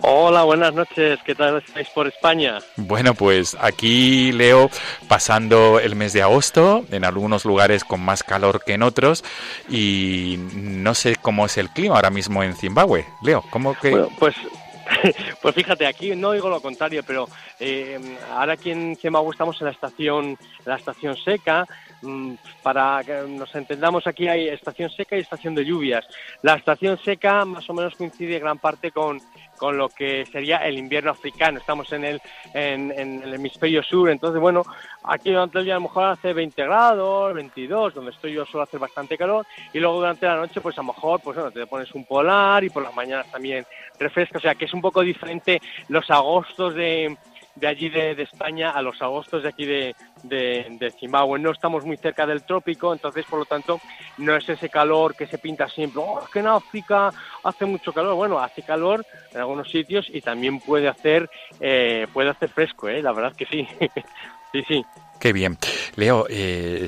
Hola, buenas noches. ¿Qué tal estáis por España? Bueno, pues aquí Leo pasando el mes de agosto, en algunos lugares con más calor que en otros, y no sé cómo es el clima ahora mismo en Zimbabue. Leo, ¿cómo que...? Bueno, pues pues fíjate, aquí no digo lo contrario, pero eh, ahora aquí en Zimbabue estamos en la estación, la estación seca, para que nos entendamos, aquí hay estación seca y estación de lluvias. La estación seca más o menos coincide gran parte con, con lo que sería el invierno africano. Estamos en el, en, el hemisferio sur, entonces, bueno, aquí durante el día a lo mejor hace 20 grados, 22, donde estoy yo suele hacer bastante calor, y luego durante la noche, pues a lo mejor, pues bueno, te pones un polar y por las mañanas también refresca, o sea que es un poco diferente los agostos de de allí de, España a los agostos de aquí de, de, Zimbabue. No estamos muy cerca del trópico, entonces por lo tanto no es ese calor que se pinta siempre. Oh, que en África hace mucho calor. Bueno, hace calor en algunos sitios y también puede hacer eh, puede hacer fresco, ¿eh? la verdad que sí. sí, sí. Qué bien. Leo, eh,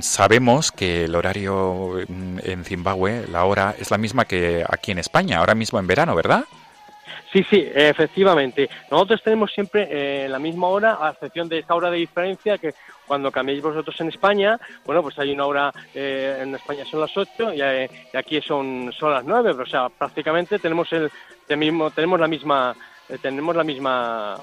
sabemos que el horario en Zimbabue, la hora, es la misma que aquí en España, ahora mismo en verano, ¿verdad? Sí, sí, efectivamente. Nosotros tenemos siempre eh, la misma hora, a excepción de esta hora de diferencia que cuando cambiéis vosotros en España, bueno, pues hay una hora, eh, en España son las 8 eh, y, aquí son, son las 9, o sea, prácticamente tenemos el, mismo, tenemos la misma, tenemos la misma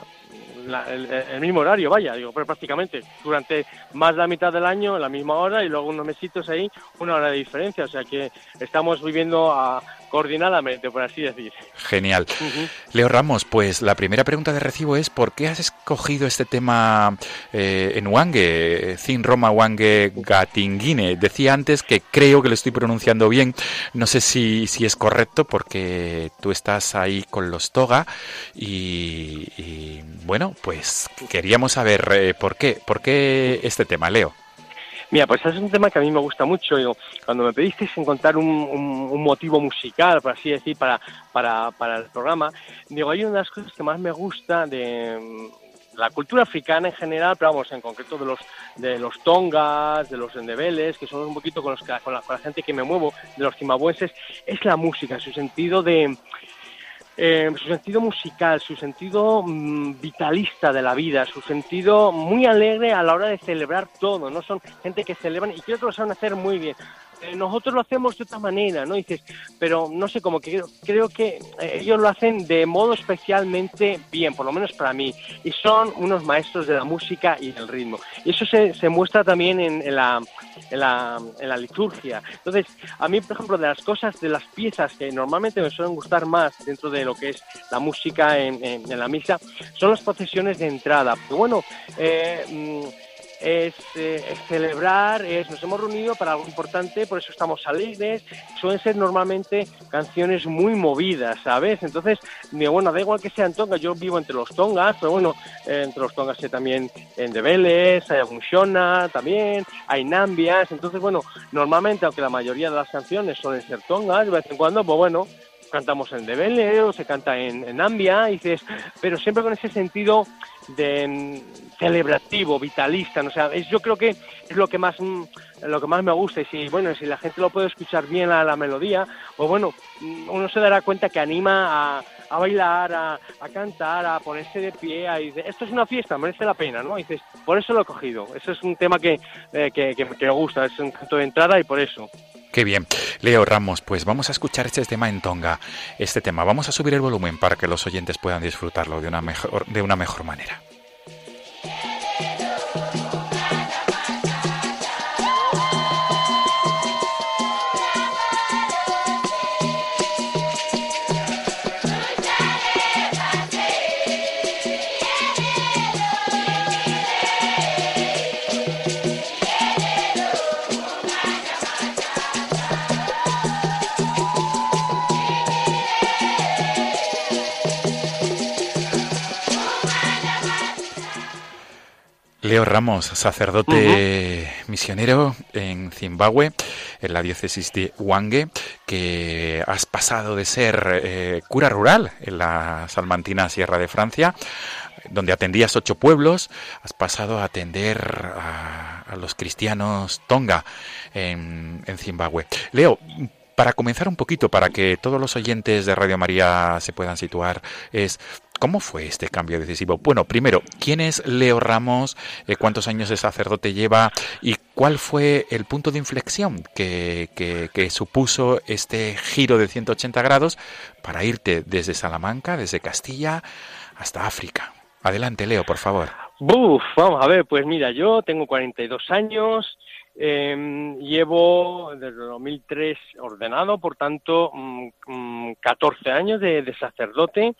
el, mismo horario, vaya, digo, pero prácticamente durante más de la mitad del año, la misma hora y luego unos mesitos ahí, una hora de diferencia. O sea que estamos viviendo a, coordinadamente, por así decir. Genial. Leo Ramos, pues la primera pregunta de recibo es ¿por qué has escogido este tema eh, en Wange, Zin Roma Wange Gatinguine? Decía antes que creo que lo estoy pronunciando bien, no sé si, si es correcto porque tú estás ahí con los toga y, bueno, pues queríamos saber eh, por qué, por qué este tema, Leo. Mira, pues es un tema que a mí me gusta mucho. cuando me pedisteis encontrar un, un, motivo musical, por así decir, para, para, para el programa, digo, hay una de las cosas que más me gusta de mm, la cultura africana en general, pero vamos, en concreto de los de los tongas, de los endebeles, que son un poquito con, los, con, la, con la gente que me muevo, de los zimbabuenses, es la música, su sentido de, eh, su sentido musical, su sentido mm, vitalista de la vida, su sentido muy alegre a la hora de celebrar todo, ¿no? Son gente que celebran y creo que lo saben hacer muy bien. Eh, nosotros lo hacemos de otra manera, ¿no? Dices, pero no sé, como que creo, que eh, ellos lo hacen de modo especialmente bien, por lo menos para mí, y son unos maestros de la música y del ritmo. Y eso se, se muestra también en, la, en, la, en la liturgia. Entonces, a mí, por ejemplo, de las cosas, de las piezas que normalmente me suelen gustar más dentro de lo que es la música en, en, la misa, son las procesiones de entrada. Pero bueno, eh, mm, es, eh, celebrar, es, nos hemos reunido para algo importante, por eso estamos alegres, suelen ser normalmente canciones muy movidas, ¿sabes? Entonces, bueno, da igual que sean tongas, yo vivo entre los tongas, pero bueno, eh, entre los tongas hay también en Debeles, hay Agunshona también, hay Nambias, entonces bueno, normalmente, aunque la mayoría de las canciones suelen ser tongas, de vez en cuando, pues bueno, cantamos en Debele o se canta en, en Ambia, y dices, pero siempre con ese sentido de mm, celebrativo, vitalista, ¿no? o es, yo creo que es lo que más mm, lo que más me gusta y si bueno, si la gente lo puede escuchar bien a la melodía, pues bueno, mm, uno se dará cuenta que anima a, a bailar, a, a, cantar, a ponerse de pie, a esto es una fiesta, merece la pena, ¿no? Y dices, por eso lo he cogido, eso es un tema que, eh, que, que, que me gusta, es un canto de entrada y por eso. Qué bien. Leo Ramos, pues vamos a escuchar este tema en Tonga. Este tema, vamos a subir el volumen para que los oyentes puedan disfrutarlo de una mejor, de una mejor manera. Leo Ramos, sacerdote misionero en Zimbabue, en la diócesis de Huangue, que has pasado de ser eh, cura rural en la salmantina Sierra de Francia, donde atendías ocho pueblos, has pasado a atender a, los cristianos Tonga en, en Zimbabue. Leo, para comenzar un poquito, para que todos los oyentes de Radio María se puedan situar, es ¿Cómo fue este cambio decisivo? Bueno, primero, ¿quién es Leo Ramos? Eh, ¿Cuántos años de sacerdote lleva? ¿Y cuál fue el punto de inflexión que, que, supuso este giro de 180 grados para irte desde Salamanca, desde Castilla, hasta África? Adelante, Leo, por favor. Buf, vamos a ver, pues mira, yo tengo 42 años, eh, llevo desde 2003 ordenado, por tanto, 14 mm, mm, años de sacerdote.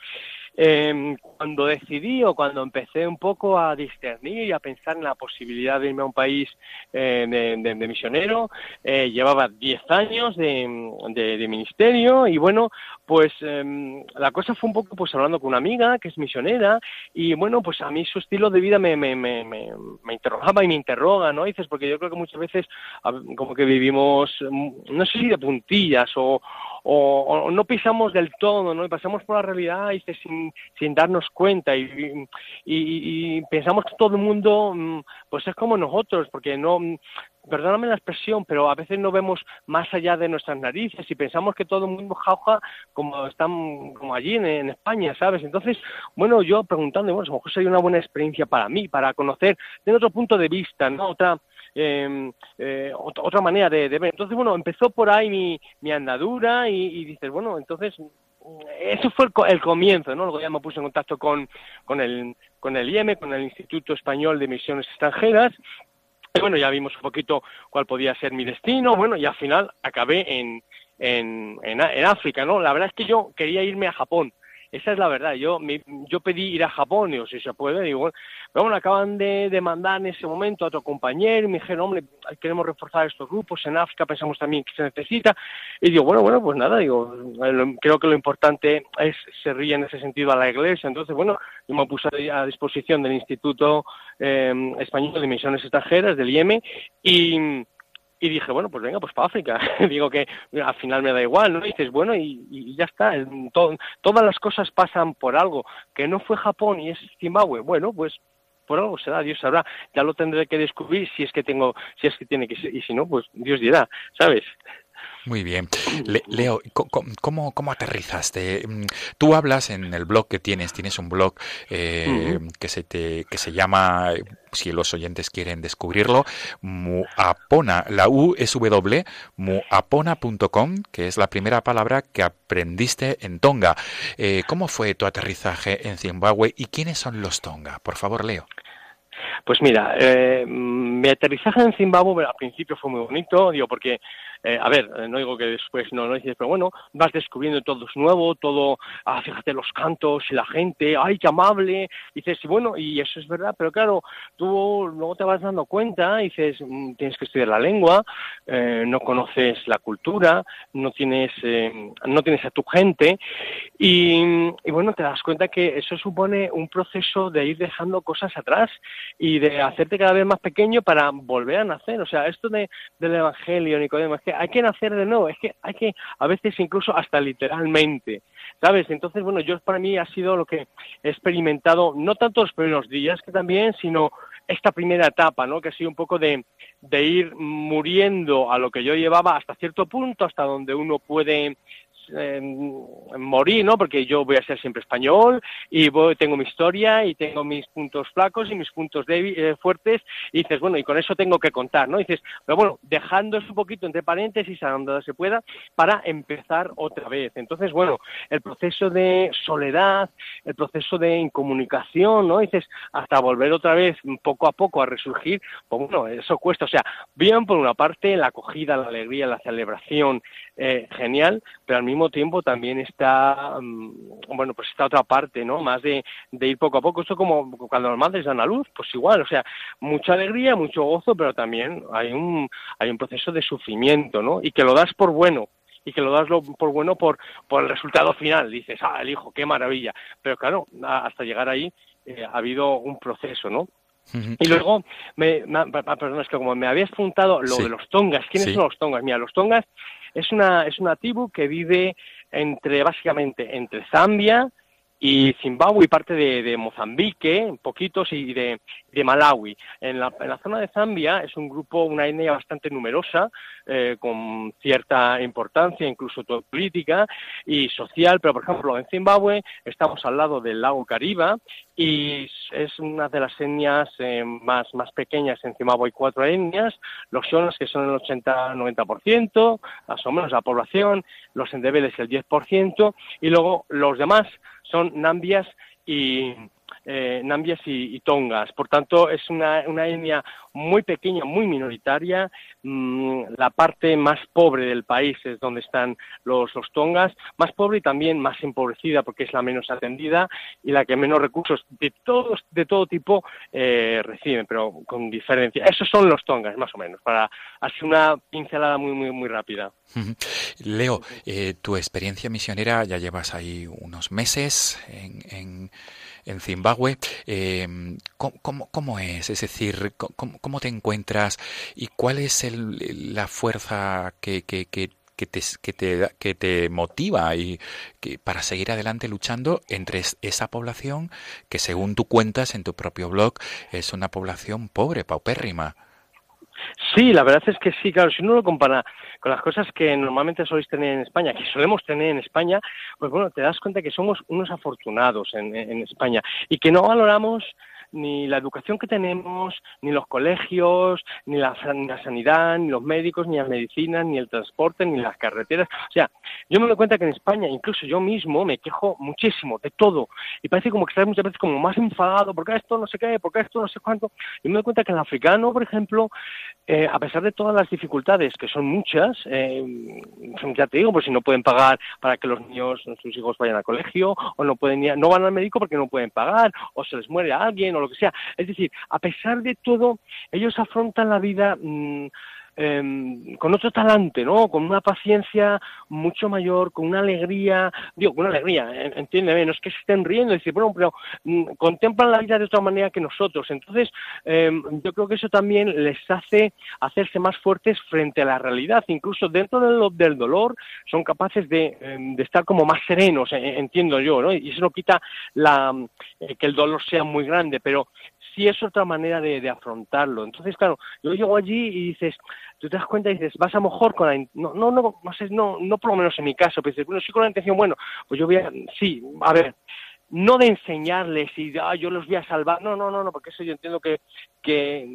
Eh, cuando decidí o cuando empecé un poco a discernir y a pensar en la posibilidad de irme a un país eh, de, misionero, eh, llevaba 10 años de, ministerio y bueno, pues em, la cosa fue un poco pues hablando con una amiga que es misionera y bueno, pues a mí su estilo de vida me, me, me, me interrogaba y me interroga, ¿no? Dices, porque yo creo que muchas veces como que vivimos, mm, no sé si de puntillas o, o, no pisamos del todo, ¿no? Y pasamos por la realidad y sin, sin darnos cuenta y, y, pensamos que todo el mundo mm, pues es como nosotros, porque no, perdóname la expresión, pero a veces no vemos más allá de nuestras narices y pensamos que todo el mundo jauja como están como allí en, España, ¿sabes? Entonces, bueno, yo preguntando, bueno, a lo mejor sería una buena experiencia para mí, para conocer de otro punto de vista, ¿no? Otra Em, eh, otra manera de, ver. Entonces, bueno, empezó por ahí mi, mi andadura y, dices, bueno, entonces eso fue el, comienzo, ¿no? Luego ya me puse en contacto con, con, el, con el IEM, con el Instituto Español de Misiones Extranjeras, bueno, ya vimos un poquito cuál podía ser mi destino, bueno, y al final acabé en, en, en, en África, ¿no? La verdad es que yo quería irme a Japón, esa es la verdad. Yo yo pedí ir a Japón, digo, si se puede, digo, pero bueno, acaban de, de mandar en ese momento a otro compañero y me dijeron, hombre, queremos reforzar estos grupos, en África pensamos también que se necesita. Y digo, bueno, bueno, pues nada, digo, creo que lo importante es servir en ese sentido a la Iglesia. Entonces, bueno, yo me puse a disposición del Instituto eh, Español de Misiones Extranjeras, del IEM, y y dije, bueno, pues venga, pues para África. Digo que al final me da igual, ¿no? Y dices, bueno, y, ya está. todas las cosas pasan por algo. Que no fue Japón y es Zimbabue. Bueno, pues por algo será, Dios sabrá. Ya lo tendré que descubrir si es que tengo, si es que tiene que ser. Y si no, pues Dios dirá, ¿sabes? Muy bien. Leo, ¿cómo, ¿cómo, aterrizaste? Mm, tú hablas en el blog que tienes, tienes un blog eh, que, se te, que se llama, si los oyentes quieren descubrirlo, Muapona. La U es W, muapona.com, que es la primera palabra que aprendiste en Tonga. Eh, ¿Cómo fue tu aterrizaje en Zimbabue y quiénes son los Tonga? Por favor, Leo. Pues mira, eh, mi aterrizaje en Zimbabue al principio fue muy bonito, digo, porque eh, a ver, eh, no digo que después no, no dices, pero bueno, vas descubriendo todo es nuevo, todo, ah, fíjate los cantos y la gente, ay, qué amable, dices, y bueno, y eso es verdad, pero claro, tú luego te vas dando cuenta, dices, mm, tienes que estudiar la lengua, eh, no conoces la cultura, no tienes, no tienes a tu gente, y, bueno, te das cuenta que eso supone un proceso de ir dejando cosas atrás y de hacerte cada vez más pequeño para volver a nacer, o sea, esto de, del Evangelio, Nicodemo, es que hay que nacer de nuevo, es que hay que, a veces incluso hasta literalmente, ¿sabes? Entonces, bueno, yo para mí ha sido lo que he experimentado, no tanto los primeros días que también, sino esta primera etapa, ¿no? Que ha sido un poco de, de ir muriendo a lo que yo llevaba hasta cierto punto, hasta donde uno puede eh, morir, ¿no? Porque yo voy a ser siempre español y voy, tengo mi historia y tengo mis puntos flacos y mis puntos eh, fuertes y dices, bueno, y con eso tengo que contar, ¿no? dices, pero bueno, dejando eso un poquito entre paréntesis a donde se pueda para empezar otra vez. Entonces, bueno, el proceso de soledad, el proceso de incomunicación, ¿no? dices, hasta volver otra vez poco a poco a resurgir, pues bueno, eso cuesta. O sea, bien por una parte la acogida, la alegría, la celebración, eh, genial, pero al mismo tiempo también está, mm, bueno, pues esta otra parte, ¿no? Más de, ir poco a poco. Esto como cuando los madres dan a luz, pues igual, o sea, mucha alegría, mucho gozo, pero también hay un, hay un proceso de sufrimiento, ¿no? Y que lo das por bueno, y que lo das por bueno por, por el resultado final. Dices, ah, el hijo, qué maravilla. Pero claro, hasta llegar ahí eh, ha habido un proceso, ¿no? Y luego, me, perdón, es que como me habías preguntado lo de los tongas, ¿quiénes son los tongas? Mira, los tongas es una, es una tribu que vive entre, básicamente, entre Zambia, y Zimbabue y parte de, Mozambique, poquitos, y de, de Malawi. En la, zona de Zambia es un grupo, una etnia bastante numerosa, eh, con cierta importancia, incluso política y social, pero por ejemplo en Zimbabue estamos al lado del lago Cariba y es una de las etnias eh, más, más pequeñas. En Zimbabue hay cuatro etnias, los shonas que son el 80-90%, más o menos la población, los endebeles el 10%, y luego los demás son Nambias y, eh, Nambias y, Tongas. Por tanto, es una, una etnia muy pequeña, muy minoritaria. Mm, la parte más pobre del país es donde están los, los Tongas, más pobre y también más empobrecida porque es la menos atendida y la que menos recursos de todos de todo tipo eh, pero con diferencia. Esos son los Tongas, más o menos, para hacer una pincelada muy, muy, muy rápida. Leo, eh, tu experiencia misionera ya llevas ahí unos meses en en Zimbabue. Eh, ¿cómo, es? Es decir, ¿cómo, te encuentras y cuál es la fuerza que te, que te motiva y que, para seguir adelante luchando entre esa población que según tú cuentas en tu propio blog es una población pobre, paupérrima. Sí, la verdad es que sí, claro, si uno lo compara con las cosas que normalmente soléis tener en España, que solemos tener en España, pues bueno, te das cuenta que somos unos afortunados en, en España y que no valoramos ni la educación que tenemos, ni los colegios, ni la, sanidad, ni los médicos, ni la medicina, ni el transporte, ni las carreteras. O sea, yo me doy cuenta que en España, incluso yo mismo, me quejo muchísimo de todo. Y parece como que estás muchas veces como más enfadado, porque esto no sé qué, porque esto no sé cuánto. Y me doy cuenta que el africano, por ejemplo, eh, a pesar de todas las dificultades, que son muchas, eh, ya te digo, pues si no pueden pagar para que los niños, sus hijos vayan al colegio, o no pueden no van al médico porque no pueden pagar, o se les muere alguien, o lo que sea. Es decir, a pesar de todo, ellos afrontan la vida mm, Em, con otro talante, ¿no? Con una paciencia mucho mayor, con una alegría, digo, con una alegría, entiéndeme, no es que se estén riendo, decir, bueno, pero mm, contemplan la vida de otra manera que nosotros. Entonces, em, yo creo que eso también les hace hacerse más fuertes frente a la realidad. Incluso dentro del, del dolor son capaces de, em, de, estar como más serenos, e, entiendo yo, ¿no? Y eso no quita la, eh, que el dolor sea muy grande, pero sí es otra manera de, de, afrontarlo. Entonces, claro, yo llego allí y dices, tú te das cuenta y dices, vas a mejor con la... No, no, no, no, sé, no, no por lo menos en mi caso, pero dices, bueno, sí con la intención, bueno, pues yo voy a... Sí, a ver, no de enseñarles y de, ah, yo los voy a salvar, no, no, no, no, porque eso yo entiendo que, que,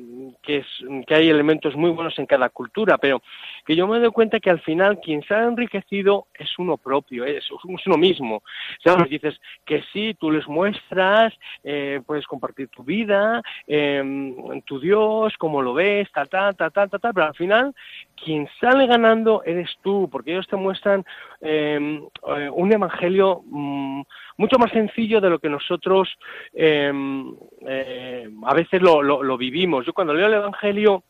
que, es, que hay elementos muy buenos en cada cultura, pero que yo me doy cuenta que al final quien se ha enriquecido es uno propio, es, uno mismo. ¿Sabes? Dices que sí, tú les muestras, eh, puedes compartir tu vida, eh, tu Dios, cómo lo ves, ta, ta, ta, ta, ta, ta, pero al final quien sale ganando eres tú, porque ellos te muestran em, eh, un evangelio mm, mucho más sencillo de lo que nosotros em, eh, a veces lo, lo, vivimos. Yo cuando leo el evangelio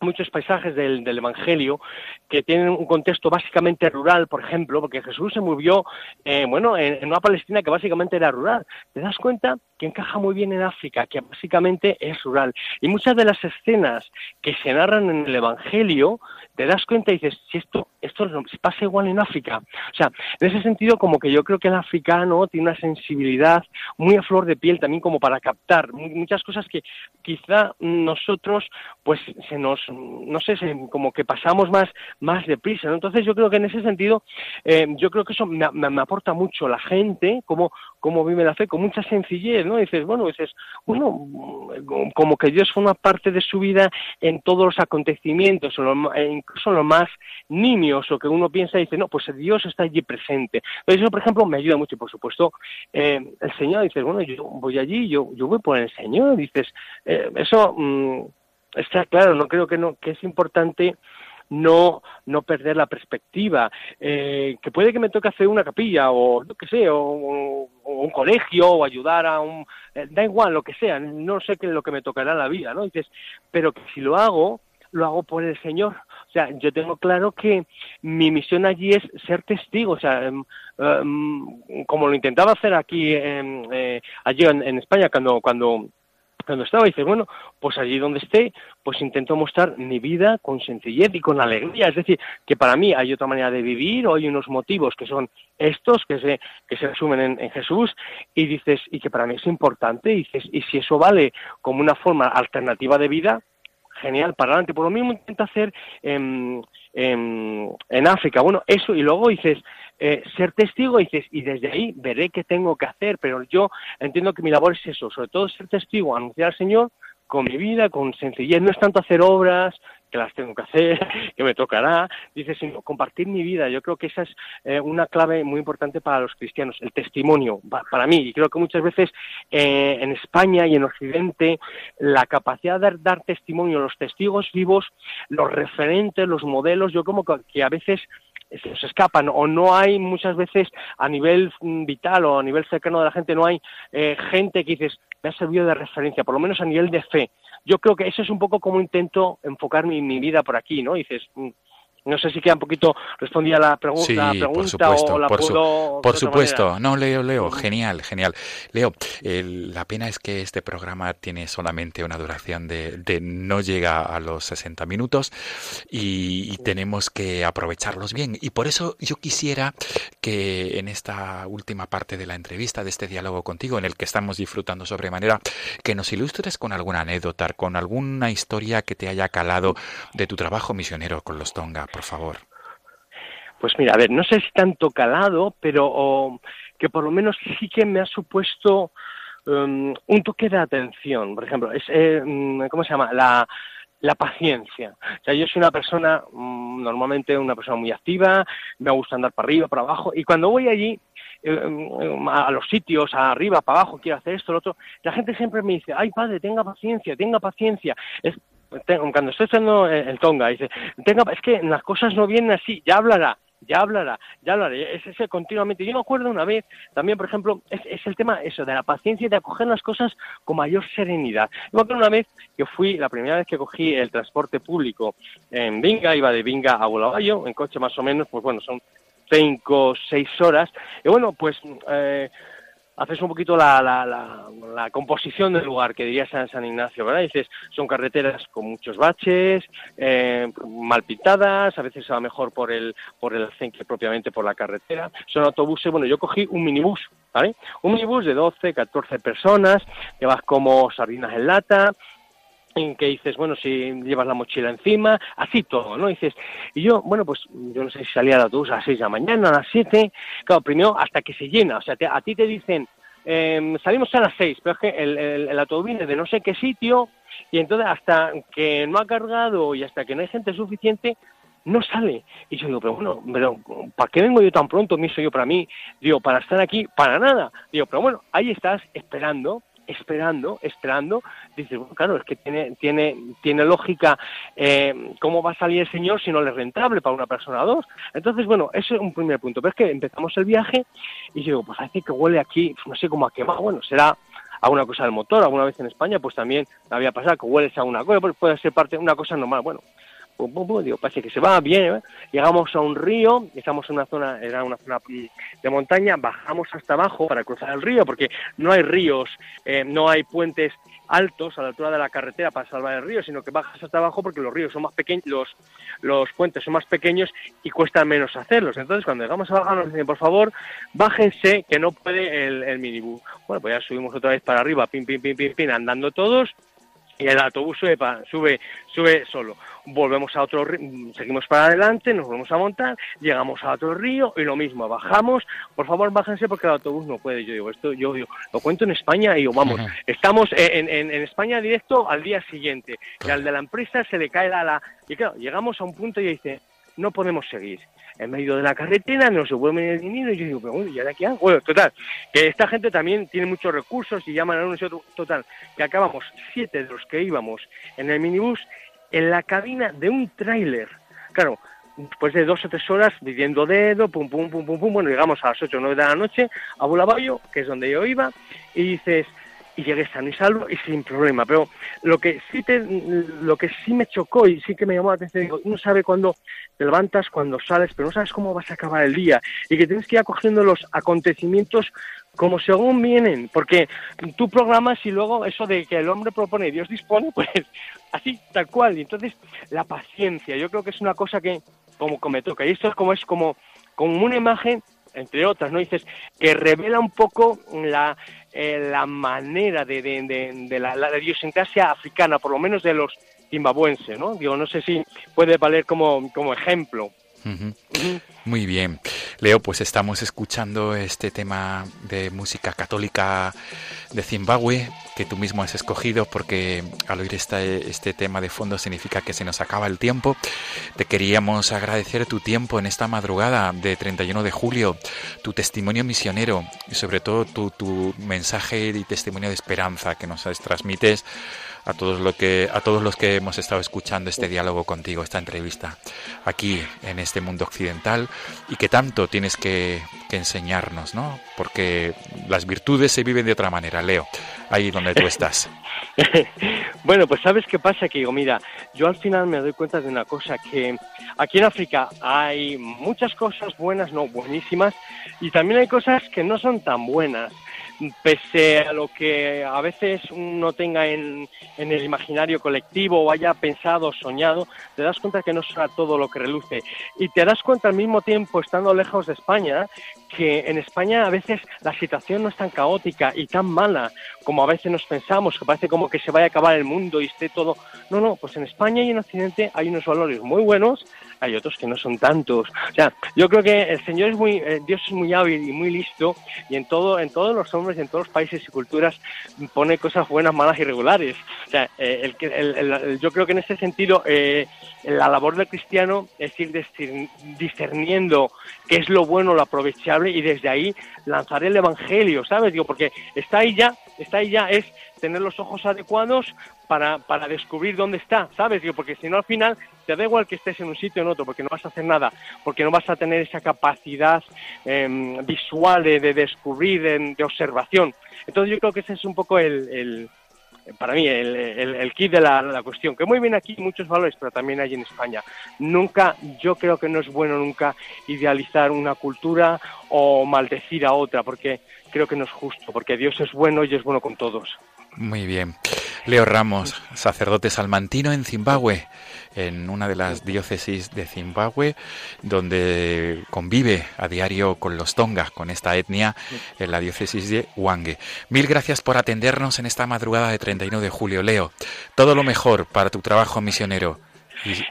muchos paisajes del, Evangelio que tienen un contexto básicamente rural, por ejemplo, porque Jesús se movió, eh, bueno, en, una Palestina que básicamente era rural. Te das cuenta que encaja muy bien en África, que básicamente es rural. Y muchas de las escenas que se narran en el Evangelio te das cuenta y dices, si esto, esto pasa igual en África. O sea, en ese sentido, como que yo creo que el africano tiene una sensibilidad muy a flor de piel también como para captar muchas cosas que quizá nosotros, pues se nos, no sé, como que pasamos más, más deprisa. Entonces yo creo que en ese sentido, eh, yo creo que eso me, me, aporta mucho la gente, como, como vive la fe, con mucha sencillez, ¿no? dices, bueno, dices, bueno, como que Dios forma parte de su vida en todos los acontecimientos, incluso lo más niños o que uno piensa y dice, no, pues Dios está allí presente. eso, por ejemplo, me ayuda mucho y, por supuesto, eh, el Señor dice, bueno, yo voy allí, yo, yo voy por el Señor, dices, eh, eso mm, está claro, no creo que, no, que es importante no, no perder la perspectiva, eh, que puede que me toque hacer una capilla o lo que sé, o, un colegio o ayudar a un, da igual lo que sea, no sé qué es lo que me tocará en la vida, ¿no? Dices, pero que si lo hago, lo hago por el Señor. O sea, yo tengo claro que mi misión allí es ser testigo, o sea, em, em, como lo intentaba hacer aquí, eh, allí en, España, cuando, cuando cuando estaba, dices, bueno, pues allí donde esté, pues intento mostrar mi vida con sencillez y con alegría. Es decir, que para mí hay otra manera de vivir, o hay unos motivos que son estos, que se, que se resumen en, Jesús, y dices, y que para mí es importante, y dices, y si eso vale como una forma alternativa de vida, genial, para adelante. Por lo mismo intento hacer en, en África. Bueno, eso, y luego dices, eh, ser testigo y dices, y desde ahí veré qué tengo que hacer, pero yo entiendo que mi labor es eso, sobre todo ser testigo, anunciar al Señor con mi vida, con sencillez, no es tanto hacer obras, que las tengo que hacer, que me tocará, dice, sino compartir mi vida. Yo creo que esa es eh, una clave muy importante para los cristianos, el testimonio, para mí. Y creo que muchas veces eh, en España y en Occidente la capacidad de dar testimonio, los testigos vivos, los referentes, los modelos, yo como que a veces se escapan o no hay muchas veces a nivel mm, vital o a nivel cercano de la gente, no hay eh, gente que dices, me ha servido de referencia, por lo menos a nivel de fe. Yo creo que eso es un poco como intento enfocar mi, mi vida por aquí, ¿no? dices, mm, no sé si queda un poquito respondía la, pregunta sí, pregunta por supuesto, o la por, puedo por supuesto. No, Leo, Leo, genial, genial. Leo, la pena es que este programa tiene solamente una duración de, de no llega a los 60 minutos y, y, tenemos que aprovecharlos bien. Y por eso yo quisiera que en esta última parte de la entrevista, de este diálogo contigo, en el que estamos disfrutando sobremanera, que nos ilustres con alguna anécdota, con alguna historia que te haya calado de tu trabajo misionero con los Tonga por favor. Pues mira, a ver, no sé si tanto calado, pero que por lo menos sí que me ha supuesto um, un toque de atención. Por ejemplo, es, eh, mm, ¿cómo se llama? La, la paciencia. O sea, yo soy una persona, mm, normalmente una persona muy activa, me gusta andar para arriba, para abajo, y cuando voy allí, eh, mm, a los sitios, arriba, para abajo, quiero hacer esto, lo otro, la gente siempre me dice, ay padre, tenga paciencia, tenga paciencia. Es, cuando estoy haciendo el Tonga, dice, tenga, es que las cosas no vienen así, ya hablará, ya hablará, ya hablará, es ese continuamente. Yo me acuerdo una vez, también, por ejemplo, es, es, el tema eso, de la paciencia y de acoger las cosas con mayor serenidad. Yo me acuerdo una vez que fui, la primera vez que cogí el transporte público en Vinga, iba de Vinga a Bulawayo, en coche más o menos, pues bueno, son cinco, seis horas, y bueno, pues... Eh, haces un poquito la, la, la, composición del lugar, que diría San, San Ignacio, ¿verdad? dices, son carreteras con muchos baches, eh, mal pintadas, a veces va mejor por el, por el que propiamente por la carretera. Son autobuses, bueno, yo cogí un minibús, ¿vale? Un minibús de 12, 14 personas, que vas como sardinas en lata, en que dices, bueno, si llevas la mochila encima, así todo, ¿no? dices, y yo, bueno, pues yo no sé si salía de autobús a las 6 de la mañana, a las 7, claro, primero hasta que se llena, o sea, a ti te dicen, eh, salimos a las 6, pero es que el, el, autobús viene de no sé qué sitio, y entonces hasta que no ha cargado y hasta que no hay gente suficiente, no sale. Y yo digo, pero bueno, pero ¿para qué vengo yo tan pronto? Me hizo yo para mí. Digo, para estar aquí, para nada. Digo, pero bueno, ahí estás esperando esperando, esperando, dices, bueno, claro, es que tiene, tiene, tiene lógica eh, cómo va a salir el señor si no le es rentable para una persona o dos. Entonces, bueno, ese es un primer punto. Pero es que empezamos el viaje y digo, pues parece que huele aquí, no sé cómo a quemado, bueno, será alguna cosa del motor, alguna vez en España, pues también había pasado que huele a una cosa, pues puede ser parte de una cosa normal. Bueno, digo, parece que se va bien, ¿eh? llegamos a un río, estamos en una zona, era una zona mm, de montaña, bajamos hasta abajo para cruzar el río, porque no hay ríos, eh, no hay puentes altos a la altura de la carretera para salvar el río, sino que bajas hasta abajo porque los ríos son más pequeños, los, los puentes son más pequeños y cuesta menos hacerlos. Entonces, cuando llegamos abajo nos dicen, por favor, bájense, que no puede el, el minibús. Bueno, pues ya subimos otra vez para arriba, pim, pim, pim, pim, pim, andando todos, y el autobús sube, sube, sube solo. Volvemos a otro río, seguimos para adelante, nos volvemos a montar, llegamos a otro río y lo mismo, bajamos, por favor bájense porque el autobús no puede. Yo digo, esto yo digo, lo cuento en España y digo, vamos, estamos en, en, en, España directo al día siguiente, y al de la empresa se le cae la... la... Y claro, llegamos a un punto y dice, no podemos seguir. En medio de la carretera, no se vuelve el dinero, y yo digo, pero bueno, ¿y ahora qué hago? Bueno, total, que esta gente también tiene muchos recursos y llaman a uno y otro, total, que acabamos siete de los que íbamos en el minibús en la cabina de un tráiler. Claro, después de dos o tres horas viviendo dedo, pum, pum, pum, pum, pum, bueno, llegamos a las ocho o nueve de la noche a Bulabayo, que es donde yo iba, y dices, y llegué sano y salvo y sin problema. Pero lo que sí te, lo que sí me chocó y sí que me llamó la atención, digo, uno sabe cuándo te levantas, cuando sales, pero no sabes cómo vas a acabar el día y que tienes que ir acogiendo los acontecimientos como según vienen, porque tú programas y luego eso de que el hombre propone y Dios dispone, pues así, tal cual. Y entonces la paciencia, yo creo que es una cosa que como, como me toca. Y esto es como es como, como una imagen entre otras, ¿no? Dices, que revela un poco la, eh, la manera de, de, la, la idiosincrasia africana, por lo menos de los zimbabuenses, ¿no? Digo, no sé si puede valer como, como ejemplo. Muy bien. Leo, pues estamos escuchando este tema de música católica de Zimbabue que tú mismo has escogido porque al oír este, este tema de fondo significa que se nos acaba el tiempo. Te queríamos agradecer tu tiempo en esta madrugada de 31 de julio, tu testimonio misionero y sobre todo tu, tu mensaje y testimonio de esperanza que nos transmites a todos, lo que, a todos los que hemos estado escuchando este diálogo contigo, esta entrevista, aquí en este mundo occidental, y que tanto tienes que, enseñarnos, ¿no? Porque las virtudes se viven de otra manera, Leo, ahí donde tú estás. bueno, pues sabes qué pasa, que digo, mira, yo al final me doy cuenta de una cosa, que aquí en África hay muchas cosas buenas, no buenísimas, y también hay cosas que no son tan buenas pese a lo que a veces uno tenga en, en, el imaginario colectivo o haya pensado, soñado, te das cuenta que no será todo lo que reluce. Y te das cuenta al mismo tiempo, estando lejos de España, que en España a veces la situación no es tan caótica y tan mala como a veces nos pensamos, que parece como que se vaya a acabar el mundo y esté todo. No, no, pues en España y en Occidente hay unos valores muy buenos, hay otros que no son tantos. O sea, yo creo que el Señor es muy, eh, Dios es muy hábil y muy listo y en todo, en todos los hombres, en todos los países y culturas pone cosas buenas, malas y regulares. O sea, eh, el, yo creo que en ese sentido eh, la labor del cristiano es ir discerniendo qué es lo bueno, lo aprovechable y desde ahí lanzar el evangelio, ¿sabes? Digo, porque está ahí ya, está ahí ya, es tener los ojos adecuados para, para descubrir dónde está, ¿sabes? Digo, porque si no al final te da igual que estés en un sitio o en otro, porque no vas a hacer nada, porque no vas a tener esa capacidad em, visual de, descubrir, de, observación. Entonces yo creo que ese es un poco el para mí, el, el, kit de la, cuestión, que muy bien aquí muchos valores, pero también hay en España. Nunca, yo creo que no es bueno nunca idealizar una cultura o maldecir a otra, porque creo que no es justo, porque Dios es bueno y es bueno con todos. Muy bien. Leo Ramos, sacerdote salmantino en Zimbabue, en una de las diócesis de Zimbabue, donde convive a diario con los tongas, con esta etnia, en la diócesis de Wange. Mil gracias por atendernos en esta madrugada de 31 de julio, Leo. Todo lo mejor para tu trabajo misionero.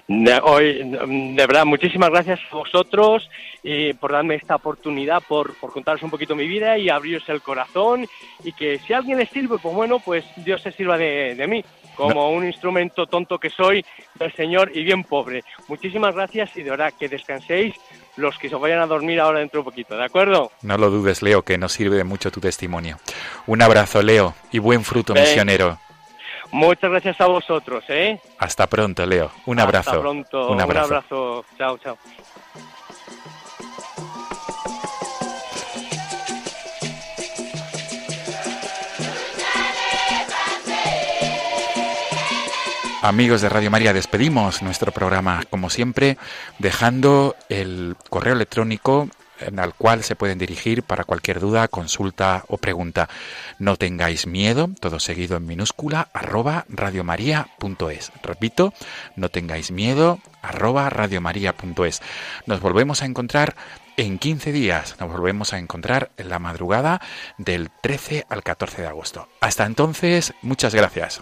De, hoy, de verdad, muchísimas gracias a vosotros y por darme esta oportunidad, por, por contaros un poquito mi vida y abriros el corazón y que si alguien les sirve, pues bueno, pues Dios se sirva de, mí como un instrumento tonto que soy del Señor y bien pobre. Muchísimas gracias y de verdad que descanséis los que se vayan a dormir ahora dentro un poquito, ¿de acuerdo? No lo dudes, Leo, que nos sirve mucho tu testimonio. Un abrazo, Leo, y buen fruto misionero. Muchas gracias a vosotros, ¿eh? Hasta pronto, Leo. Un abrazo. Hasta pronto. Un abrazo. Un abrazo. Chao, chao. Amigos de Radio María, despedimos nuestro programa, como siempre, dejando el correo electrónico al cual se pueden dirigir para cualquier duda, consulta o pregunta. No tengáis miedo, todo seguido en minúscula, arroba radiomaria.es. Repito, no tengáis miedo, arroba radiomaria.es. Nos volvemos a encontrar en 15 días. Nos volvemos a encontrar en la madrugada del 13 al 14 de agosto. Hasta entonces, muchas gracias.